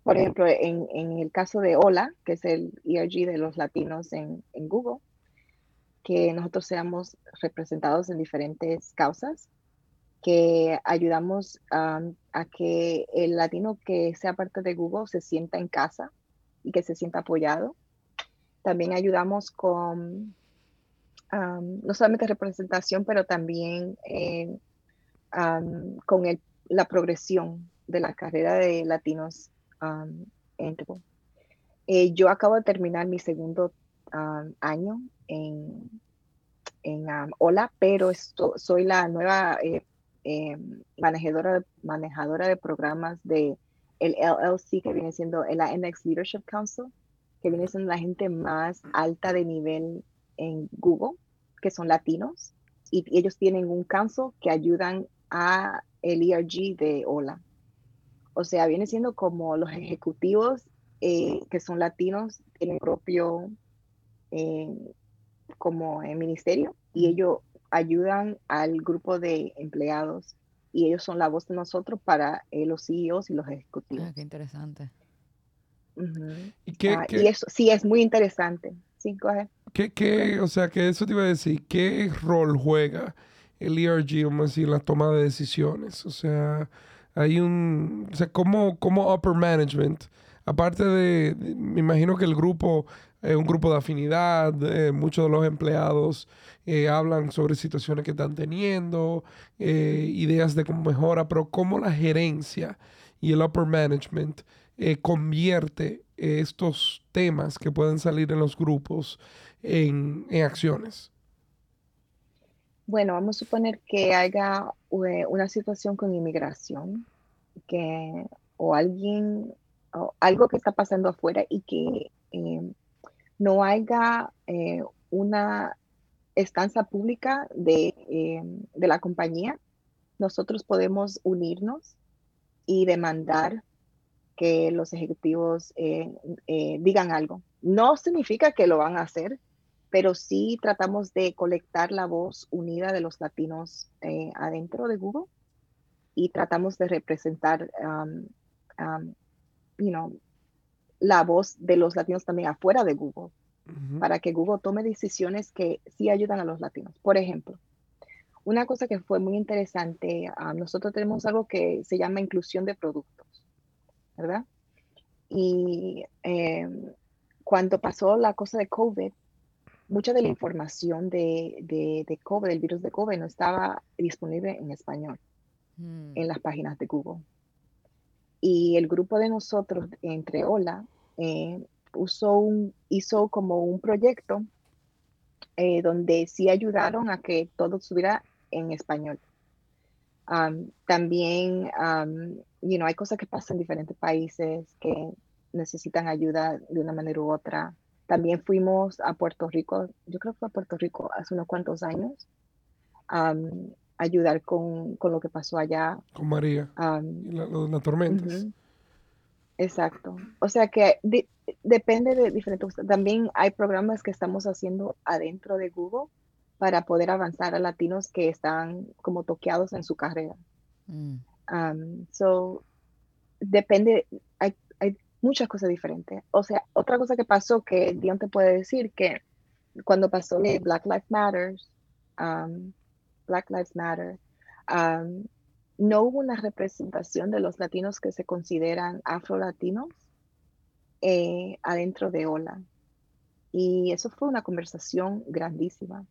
por ejemplo, en, el caso de Hola, que es el ERG de los latinos en, Google, que nosotros seamos representados en diferentes causas, que ayudamos a que el latino que sea parte de Google se sienta en casa y que se sienta apoyado. También ayudamos con no solamente representación, pero también eh, con la progresión de la carrera de latinos eh, yo acabo de terminar mi segundo año en, en Hola, pero soy la nueva eh, manejadora, manejadora de programas de el LLC, que viene siendo el NX Leadership Council que viene siendo la gente más alta de nivel en Google, que son latinos, y ellos tienen un council que ayudan a el ERG de Hola. O sea, viene siendo como los ejecutivos eh, que son latinos, tienen propio eh, como ministerio y ellos ayudan al grupo de empleados y ellos son la voz de nosotros para eh, los CEOs y los ejecutivos. Ah, qué interesante. ¿Y, ah, eso sí es muy interesante. Sí, coge. ¿Qué, o sea, que eso te iba a decir, ¿qué rol juega el ERG, vamos a decir, la toma de decisiones? O sea, hay un, o sea, como, como upper management, aparte de, me imagino que el grupo es un grupo de afinidad, muchos de los empleados eh, hablan sobre situaciones que están teniendo, eh, ideas de cómo mejora, pero cómo la gerencia y el upper management eh, convierte estos temas que pueden salir en los grupos en, acciones? Bueno, vamos a suponer que haya eh, una situación con inmigración que, o alguien, o algo que está pasando afuera y que eh, no haya una estanza pública de, de, la compañía, nosotros podemos unirnos y demandar que los ejecutivos eh, eh, digan algo. No significa que lo van a hacer, pero sí tratamos de colectar la voz unida de los latinos eh, adentro de Google y tratamos de representar la voz de los latinos también afuera de Google, para que Google tome decisiones que sí ayudan a los latinos. Por ejemplo, una cosa que fue muy interesante, nosotros tenemos algo que se llama inclusión de productos. ¿verdad? Y em, cuando pasó la cosa de COVID, mucha de la información de, de, COVID, del virus de COVID, no estaba disponible en español mm. en las páginas de Google. Y el grupo de nosotros, entre Hola, eh, un, hizo como un proyecto eh, donde sí ayudaron a que todo estuviera en español también, you know, hay cosas que pasan en diferentes países que necesitan ayuda de una manera u otra. También fuimos a Puerto Rico, yo creo que fue a Puerto Rico hace unos cuantos años, a ayudar con, con, lo que pasó allá. Con María. y las tormentas. Exacto. O sea que depende de diferentes También hay programas que estamos haciendo adentro de Google para poder avanzar a latinos que están como toqueados en su carrera. Mm. Um, so, depende, muchas cosas diferentes. O sea, otra cosa que pasó que Dion te puede decir que cuando pasó Black Lives Matter, um, Black Lives Matter, um, no hubo una representación de los latinos que se consideran afro-latinos eh, adentro de Hola. Y eso fue una conversación grandísima,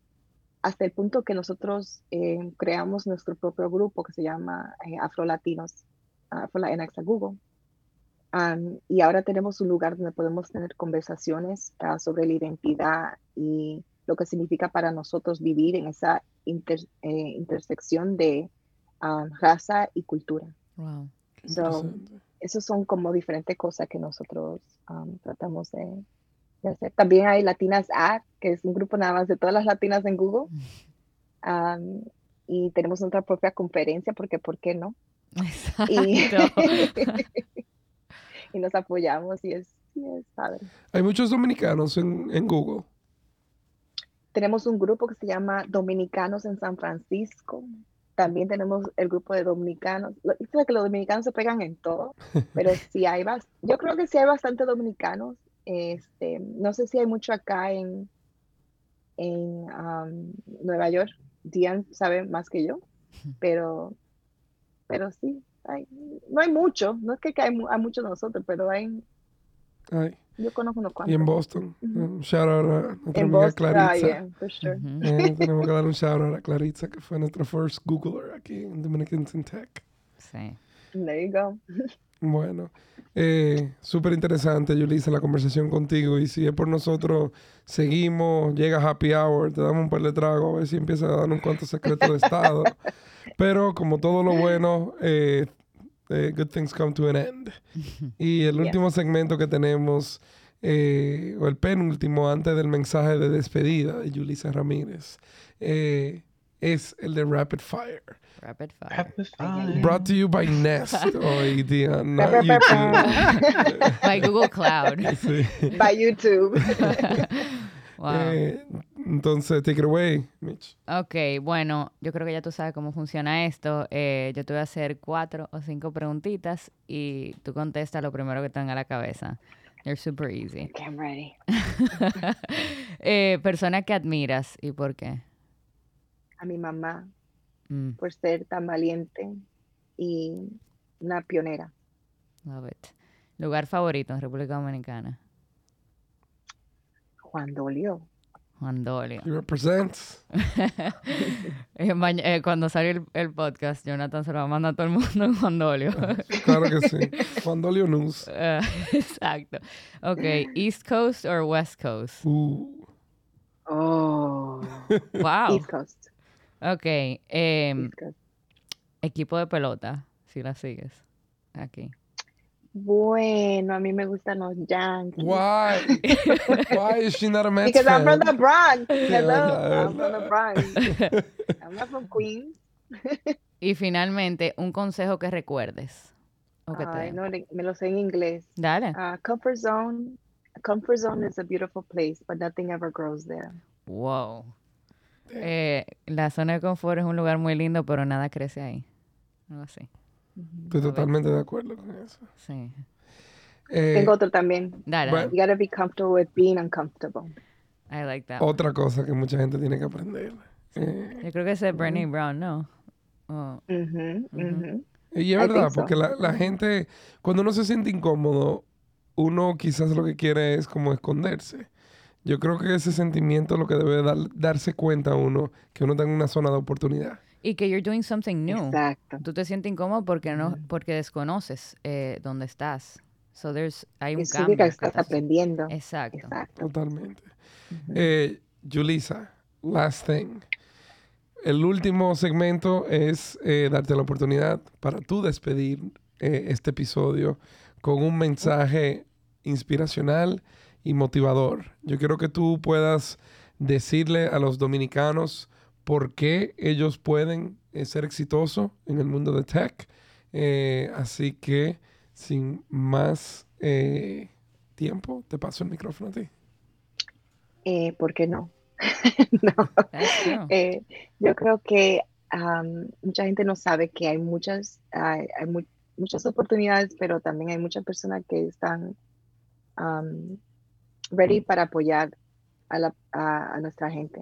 hasta el punto que nosotros eh, creamos nuestro propio grupo que se llama eh, Afro-Latinos, Afro en Google. Y ahora tenemos un lugar donde podemos tener conversaciones ah, sobre la identidad y lo que significa para nosotros vivir en esa intersección de raza y cultura. Wow. Esos son como diferentes cosas que nosotros tratamos de, hacer. También hay Latinas A, que es un grupo nada más de todas las latinas en Google. (laughs) y tenemos nuestra propia conferencia, porque ¿por qué no? (laughs) Y, (laughs) (laughs) y, nos apoyamos y es, es padre. Hay muchos dominicanos en, en Google. Tenemos un grupo que se llama Dominicanos en San Francisco. También tenemos el grupo de dominicanos. Dice que los dominicanos se pegan en todo, (laughs) pero sí hay yo creo que sí hay bastante dominicanos. Este, no sé si hay mucho acá en, en Nueva York. Diane sabe más que yo, pero, pero sí, hay, no hay mucho. No es que hay, hay muchos de nosotros, pero hay, yo conozco unos cuantos. Y en Boston. Un shout out a nuestra amiga ah, Claritza. Eh, tenemos que dar un shout out a Claritza, que fue nuestra first Googler aquí en Dominicans in Tech. Sí. There you go. Bueno, eh, súper interesante, Yulisa, la conversación contigo. Y si es por nosotros, seguimos, llega Happy Hour, te damos un par de tragos, a ver si empieza a dar un cuanto secreto de Estado. (laughs) Pero como todo lo bueno, eh, eh, good things come to an end. (laughs) y el último segmento que tenemos, eh, o el penúltimo antes del mensaje de despedida de Julissa Ramírez, eh, es el de Rapid Fire. Rapid Fire. Brought to you by Nest (laughs) hoy día, by Google Cloud. (laughs) By YouTube. Eh, entonces, take it away, Mitch. Ok, bueno, yo creo que ya tú sabes cómo funciona esto. Eh, yo te voy a hacer cuatro o cinco preguntitas y tú contestas lo primero que te venga a la cabeza. They're super easy. Okay, I'm ready. (laughs) eh, persona que admiras y por qué. A mi mamá, mm. por ser tan valiente y una pionera. Love it. Lugar favorito en República Dominicana. Juan Dolio. Juan Dolio. He represents. (laughs) Eh, eh, cuando sale el, podcast, Jonathan se lo va a mandar a todo el mundo en Juan Dolio. (laughs) claro que sí. Juan Dolio News. Uh, (laughs) exacto. Ok, East Coast or West Coast? Oh. Wow. East Coast. Ok. Um, Equipo de pelota, si la sigues. Aquí. Bueno, a mí me gustan los Yankees. Why? (laughs) Why is she not a Mets Because fan? I'm from the Bronx. (laughs) Hello, I'm from the Bronx. (laughs) I'm not from Queens. y finalmente, un consejo que recuerdes. Ay, no, me lo sé en inglés. Dale. Uh, comfort zone. comfort zone is a beautiful place, but nothing ever grows there. Wow. Eh, la zona de confort es un lugar muy lindo, pero nada crece ahí. Algo así. Estoy totalmente de acuerdo con eso. Sí. Eh, Tengo otro también. Dale. You gotta be comfortable with being uncomfortable. I like that. Otra cosa que mucha gente tiene que aprender. Eh, Yo creo que ese es Bernie Brown, ¿no? Oh. Y es verdad, porque la, la, gente, cuando uno se siente incómodo, uno quizás lo que quiere es como esconderse. Yo creo que ese sentimiento es lo que debe dar, darse cuenta uno, que uno está en una zona de oportunidad. Y que you're doing something new. Exacto. Tú te sientes incómodo porque no, porque desconoces eh, dónde estás. So there's, hay un cambio. que estás aprendiendo. Exacto. Totalmente. eh, Julissa, last thing. El último segmento es eh, darte la oportunidad para tú despedir eh, este episodio con un mensaje inspiracional y motivador. Yo quiero que tú puedas decirle a los dominicanos por qué ellos pueden eh, ser exitosos en el mundo de tech. Eh, así que, sin más eh, tiempo, te paso el micrófono a ti. ¿Por qué no? (laughs) no. yo creo que mucha gente no sabe que hay muchas, hay, muchas oportunidades, pero también hay muchas personas que están ready para apoyar a, a nuestra gente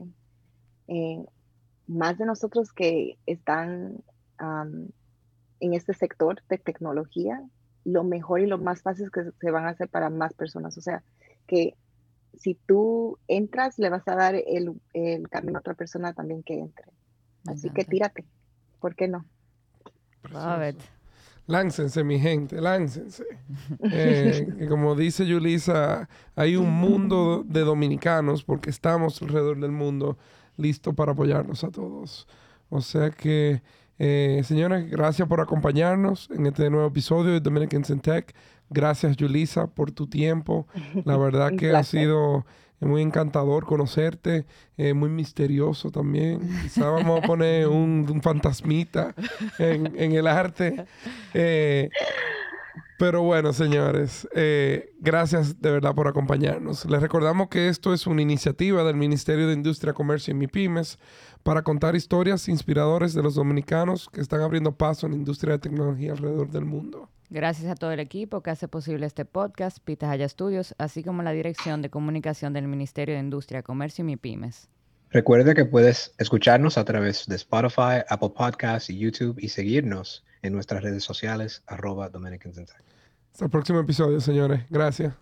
más de nosotros que están en este sector de tecnología, lo mejor y lo más fácil que se van a hacer para más personas. O sea, que si tú entras, le vas a dar el, el camino a otra persona también que entre. Así que tírate. ¿Por qué no? Láncense, mi gente, láncense. (laughs) Eh, como dice Yulisa, hay un mundo de dominicanos porque estamos alrededor del mundo listos para apoyarnos a todos. O sea que, eh, señores, gracias por acompañarnos en este nuevo episodio de Dominicans in Tech. Gracias, Yulisa, por tu tiempo. La (laughs) verdad que ha sido muy encantador conocerte, eh, muy misterioso también. Quizá vamos a poner un, fantasmita en, el arte. (laughs) Eh, pero bueno, señores, eh, gracias de verdad por acompañarnos. Les recordamos que esto es una iniciativa del Ministerio de Industria, Comercio y MIPIMES para contar historias inspiradoras de los dominicanos que están abriendo paso en la industria de tecnología alrededor del mundo. Gracias a todo el equipo que hace posible este podcast, Pitahaya Studios, así como la Dirección de Comunicación del Ministerio de Industria, Comercio y MIPIMES. Recuerda que puedes escucharnos a través de Spotify, Apple Podcasts y YouTube y seguirnos en nuestras redes sociales, arroba Dominicans Hasta el próximo episodio, señores. Gracias.